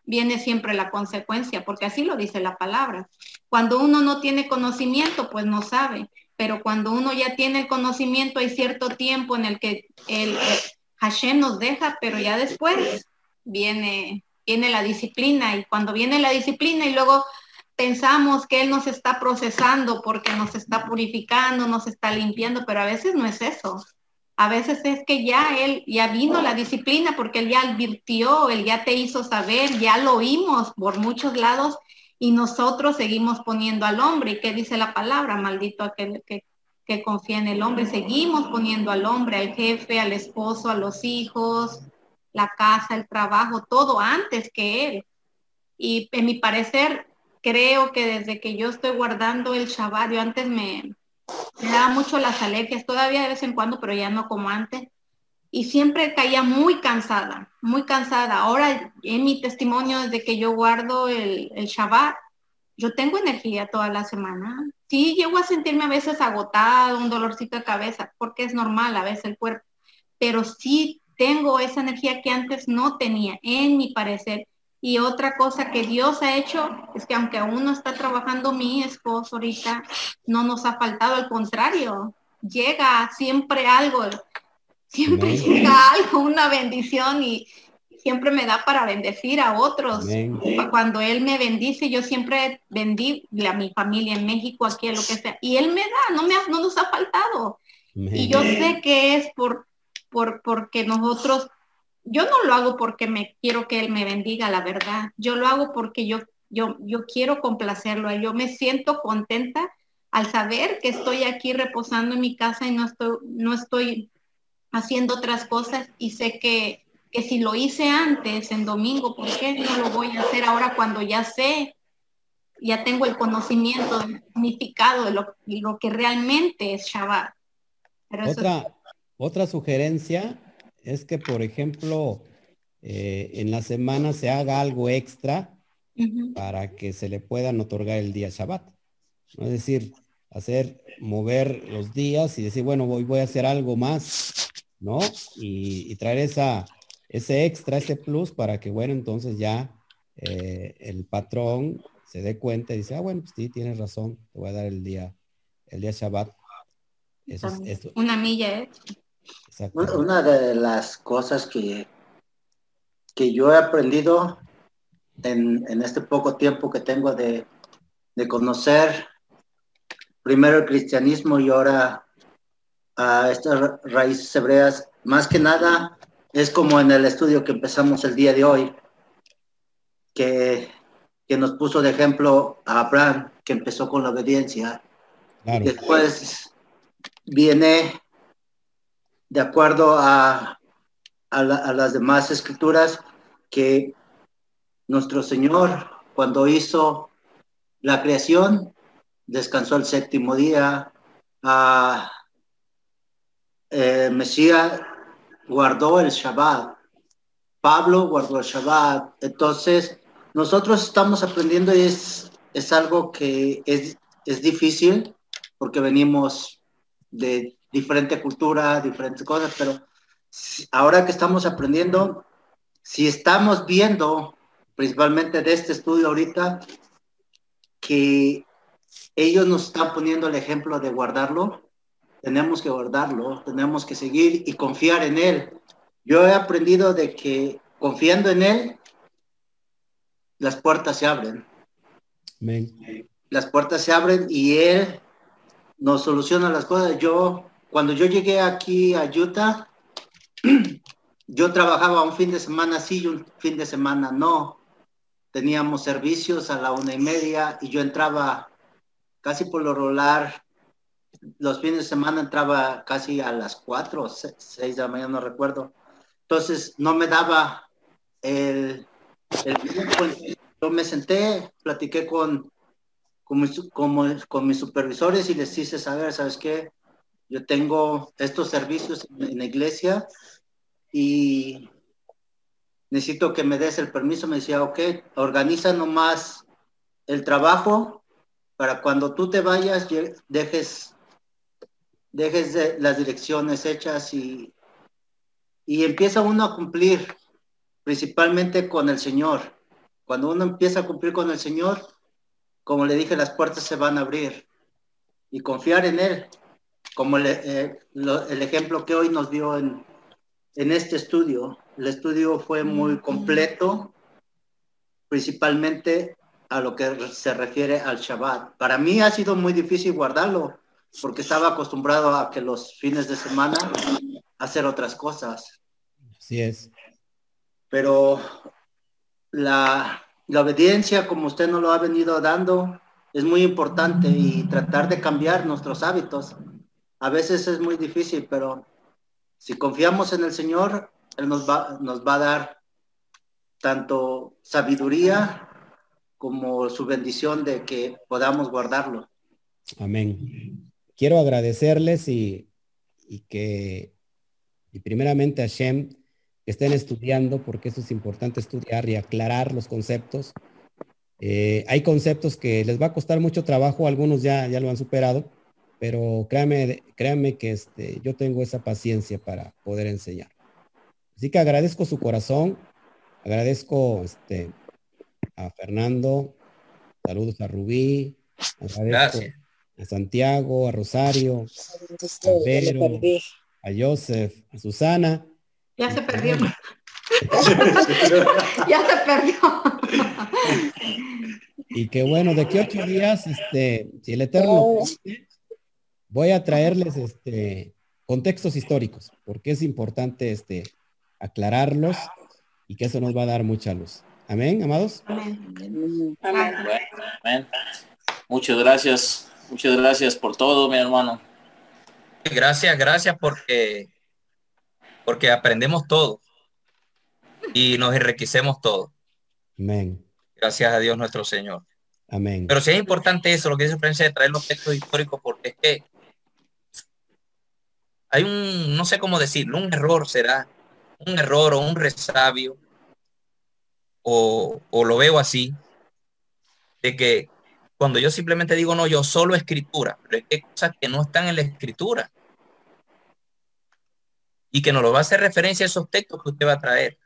viene siempre la consecuencia, porque así lo dice la palabra. Cuando uno no tiene conocimiento, pues no sabe, pero cuando uno ya tiene el conocimiento, hay cierto tiempo en el que el, Hashem nos deja, pero ya después viene, viene la disciplina y cuando viene la disciplina y luego pensamos que Él nos está procesando porque nos está purificando, nos está limpiando, pero a veces no es eso. A veces es que ya Él, ya vino la disciplina porque Él ya advirtió, Él ya te hizo saber, ya lo oímos por muchos lados y nosotros seguimos poniendo al hombre. ¿Y qué dice la palabra? Maldito aquel que, que confía en el hombre. Seguimos poniendo al hombre, al jefe, al esposo, a los hijos, la casa, el trabajo, todo antes que Él. Y en mi parecer, creo que desde que yo estoy guardando el Shabbat, yo antes me, daba mucho las alergias, todavía de vez en cuando, pero ya no como antes. Y siempre caía muy cansada, muy cansada. Ahora, en mi testimonio, desde que yo guardo el, el Shabbat, yo tengo energía toda la semana. Sí, llego a sentirme a veces agotada, un dolorcito de cabeza, porque es normal a veces el cuerpo, pero sí tengo esa energía que antes no tenía, en mi parecer. Y otra cosa que Dios ha hecho es que aunque aún no está trabajando mi esposo ahorita, no nos ha faltado, al contrario, llega siempre algo, siempre llega algo, una bendición y siempre me da para bendecir a otros. Cuando Él me bendice, yo siempre bendí a mi familia en México, aquí, a lo que sea. Y Él me da, no, me no nos ha faltado. Y yo sé que es por por, porque nosotros, yo no lo hago porque me quiero que Él me bendiga, la verdad. Yo lo hago porque yo, yo, yo quiero complacerlo. Yo me siento contenta al saber que estoy aquí reposando en mi casa y no estoy, no estoy haciendo otras cosas y sé que, que si lo hice antes, en domingo, ¿por qué no lo voy a hacer ahora cuando ya sé, ya tengo el conocimiento del significado de lo, lo que realmente es Shabbat? Pero Otra, otra sugerencia es que, por ejemplo, eh, en la semana se haga algo extra para que se le puedan otorgar el día Shabbat. Es decir, hacer, mover los días y decir, bueno, voy, voy a hacer algo más, ¿no? Y, traer esa, ese extra, ese plus para que, bueno, entonces ya eh, el patrón se dé cuenta y dice, ah, bueno, pues sí, tienes razón, te voy a dar el día, el día Shabbat. Eso es, Una milla, ¿eh? Una de las cosas que, que yo he aprendido en, este poco tiempo que tengo de, conocer primero el cristianismo y ahora a estas raíces hebreas, más que nada es como en el estudio que empezamos el día de hoy, que, que nos puso de ejemplo a Abraham, que empezó con la obediencia. Después viene de acuerdo a, a, las demás escrituras, que nuestro Señor, cuando hizo la creación, descansó el séptimo día. a eh, Mesías guardó el Shabbat. Pablo guardó el Shabbat. Entonces, nosotros estamos aprendiendo y es, es algo que es, es difícil porque venimos de diferente cultura, diferentes cosas, pero ahora que estamos aprendiendo, si estamos viendo, principalmente de este estudio ahorita, que ellos nos están poniendo el ejemplo de guardarlo, tenemos que guardarlo, tenemos que seguir y confiar en Él. Yo he aprendido de que confiando en Él, las puertas se abren. Las puertas se abren y Él nos soluciona las cosas. Yo cuando yo llegué aquí a Utah, yo trabajaba un fin de semana sí y un fin de semana no. Teníamos servicios a la una y media y yo entraba casi por lo rolar. Los fines de semana entraba casi a las cuatro o seis de la mañana, no recuerdo. Entonces no me daba el, tiempo. Yo me senté, platiqué con, con, mis, con mis supervisores y les hice saber, ¿sabes qué? Yo tengo estos servicios en, la iglesia y necesito que me des el permiso. Me decía, ok, organiza nomás el trabajo para cuando tú te vayas, dejes, dejes las direcciones hechas y, y empieza uno a cumplir, principalmente con el Señor. Cuando uno empieza a cumplir con el Señor, como le dije, las puertas se van a abrir y confiar en Él, como eh, el ejemplo que hoy nos dio en, en este estudio. El estudio fue muy completo, principalmente a lo que se refiere al Shabbat. Para mí ha sido muy difícil guardarlo porque estaba acostumbrado a que los fines de semana hacer otras cosas. Así es. Pero la, la obediencia, como usted nos lo ha venido dando, es muy importante y tratar de cambiar nuestros hábitos. A veces es muy difícil, pero si confiamos en el Señor, Él nos va, nos va a dar tanto sabiduría como su bendición de que podamos guardarlo. Amén. Quiero agradecerles y, que, y primeramente a Shem, que estén estudiando, porque eso es importante estudiar y aclarar los conceptos. Eh, hay conceptos que les va a costar mucho trabajo, algunos ya, ya lo han superado, pero créanme, créanme que este, yo tengo esa paciencia para poder enseñar. Así que agradezco su corazón, agradezco este, a Fernando, saludos a Rubí, a Santiago, a Rosario, a Vero, a Joseph, a Susana. Ya se perdió. ya se perdió. y que bueno, de aquí ocho días, este, si el Eterno voy a traerles este contextos históricos, porque es importante este aclararlos y que eso nos va a dar mucha luz. Amén, amados. Amén. Amén. Muchas gracias. Muchas gracias por todo, mi hermano. Gracias, gracias porque porque aprendemos todo y nos enriquecemos todo. Amén. Gracias a Dios nuestro Señor. Amén. Pero sí es importante eso, lo que dice Francia, de traer los textos históricos, porque es que hay un, no sé cómo decirlo, un error será, un error o un resabio o, lo veo así, de que cuando yo simplemente digo, no, yo solo escritura, pero es que hay cosas que no están en la escritura. Y que nos lo va a hacer referencia a esos textos que usted va a traer.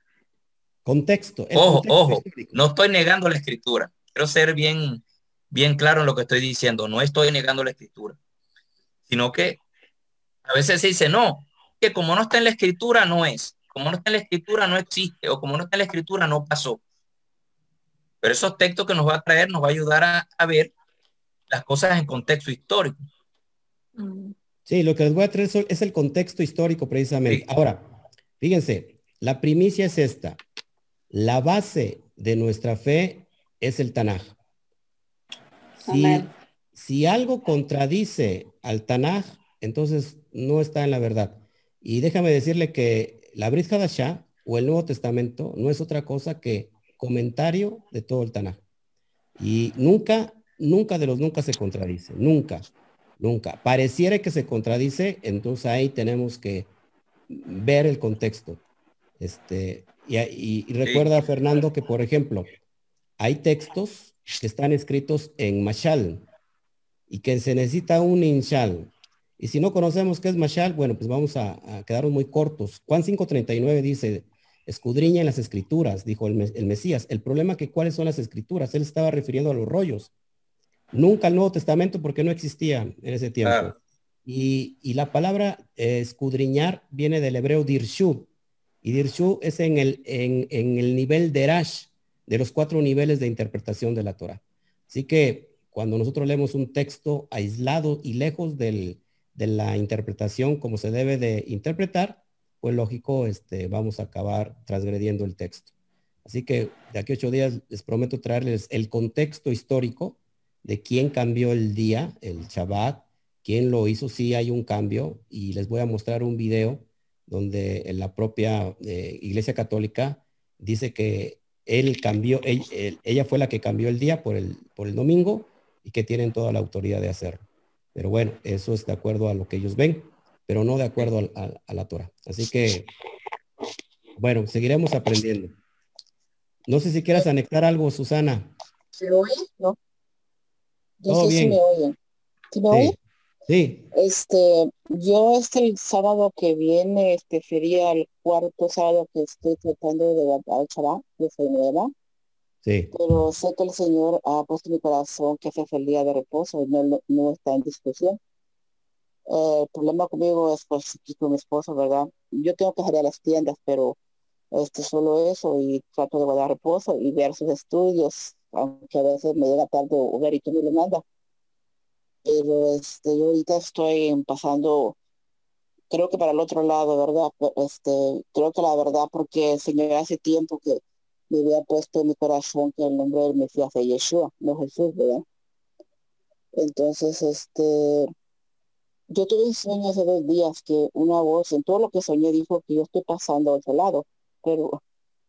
Contexto. Ojo, ojo, no estoy negando la escritura. Quiero ser bien, bien claro en lo que estoy diciendo. No estoy negando la escritura. Sino que a veces se dice, no, que como no está en la escritura, no es. Como no está en la escritura, no existe. O como no está en la escritura, no pasó. Pero esos textos que nos va a traer nos va a ayudar a, ver las cosas en contexto histórico. Sí, lo que les voy a traer es el contexto histórico precisamente. Ahora, fíjense, la primicia es esta. La base de nuestra fe es el Tanaj. Si, si algo contradice al Tanaj, entonces no está en la verdad. Y déjame decirle que la Brit Hadashah o el Nuevo Testamento no es otra cosa que comentario de todo el Tanaj. Y nunca, nunca de los nunca se contradice, nunca, nunca. Pareciera que se contradice, entonces ahí tenemos que ver el contexto. Este, y, recuerda, Fernando, que por ejemplo, hay textos que están escritos en Mashal y que se necesita un Inshal. Y si no conocemos qué es Mashal, bueno, pues vamos a, a quedarnos muy cortos. Juan 5.39 dice, escudriña en las escrituras, dijo el, Mesías. El problema que cuáles son las escrituras. Él estaba refiriendo a los rollos. Nunca el Nuevo Testamento porque no existía en ese tiempo. Y, la palabra eh, escudriñar viene del hebreo dirshu. Y dirshu es en el, en, el nivel de Rash, de los cuatro niveles de interpretación de la Torah. Así que cuando nosotros leemos un texto aislado y lejos de la interpretación como se debe de interpretar, pues lógico, este, vamos a acabar transgrediendo el texto. Así que de aquí a ocho días les prometo traerles el contexto histórico de quién cambió el día, el Shabbat, quién lo hizo, sí hay un cambio y les voy a mostrar un video donde la propia eh, Iglesia Católica dice que él cambió, ella fue la que cambió el día por el, por el domingo y que tienen toda la autoridad de hacerlo. Pero bueno, eso es de acuerdo a lo que ellos ven pero no de acuerdo a, la Torah. Así que, bueno, seguiremos aprendiendo. No sé si quieras anexar algo, Susana. ¿Se oye? No. No Todo sé si bien. me oyen. ¿Sí me Sí. oyen? Sí, Este, yo este el sábado que viene, este sería el cuarto sábado que estoy tratando de Shabbat, de soy nueva, pero sé que el Señor ha puesto mi corazón que es el día de reposo y no, no, está en discusión. Eh, el problema conmigo es pues con mi esposo, ¿verdad? Yo tengo que salir a las tiendas, pero este solo eso y trato de guardar reposo y ver sus estudios, aunque a veces me llega tarde o y tú me lo mandas. Pero este, yo ahorita estoy pasando, creo que para el otro lado, ¿verdad? Pero, Este, creo que la verdad, porque el Señor hace tiempo que me había puesto en mi corazón que el nombre del Mesías es Yeshua, no Jesús, ¿verdad? Entonces, este, yo tuve un sueño hace dos días que una voz, en todo lo que soñé, dijo que yo estoy pasando a otro lado, pero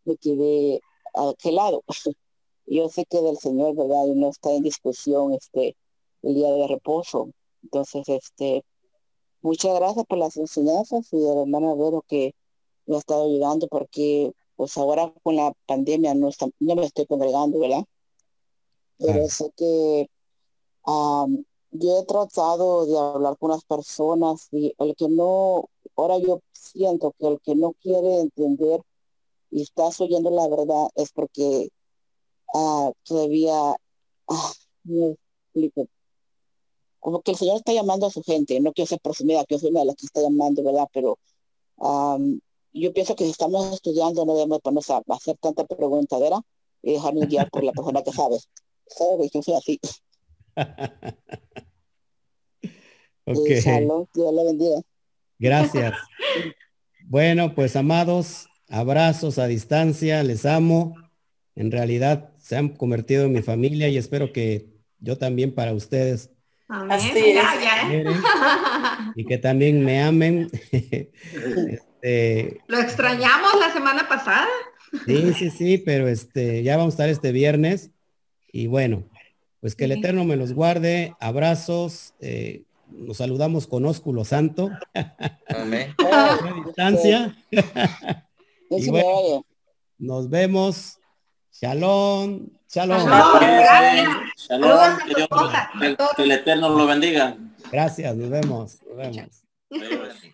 me quedé a aquel lado. Yo sé que del Señor, ¿verdad? Y no está en discusión este el día de reposo. Entonces, este, muchas gracias por las enseñanzas y el hermano Vero que me ha estado ayudando porque pues ahora con la pandemia no, está, no me estoy congregando, ¿verdad? Pero sé que yo he tratado de hablar con las personas y el que no, ahora yo siento que el que no quiere entender y estás oyendo la verdad es porque ah, todavía, ah, no explico, como que el Señor está llamando a su gente, no quiero ser presumida, que yo soy una de las que está llamando, ¿verdad? Pero yo pienso que si estamos estudiando no debemos ponernos a hacer tanta preguntadera y dejarnos guiar por la persona que sabe. ¿Sabes? Yo soy así. Ok. Eh, shalom, Dios le bendiga. Gracias. Bueno, pues amados, abrazos a distancia, les amo. En realidad se han convertido en mi familia y espero que yo también para ustedes Amén. Así es. ¿eh? y que también me amen. Este, Lo extrañamos la semana pasada. sí, sí, sí, pero este, ya vamos a estar este viernes y bueno, pues que el. Eterno me los guarde. Abrazos. eh, nos saludamos con ósculo santo Amén. a distancia. Y bueno. Nos vemos. Shalom. Shalom. Shalom. gracias. Shalom, que, Dios- el Eterno lo bendiga. Gracias. Nos vemos. Nos vemos. Adiós.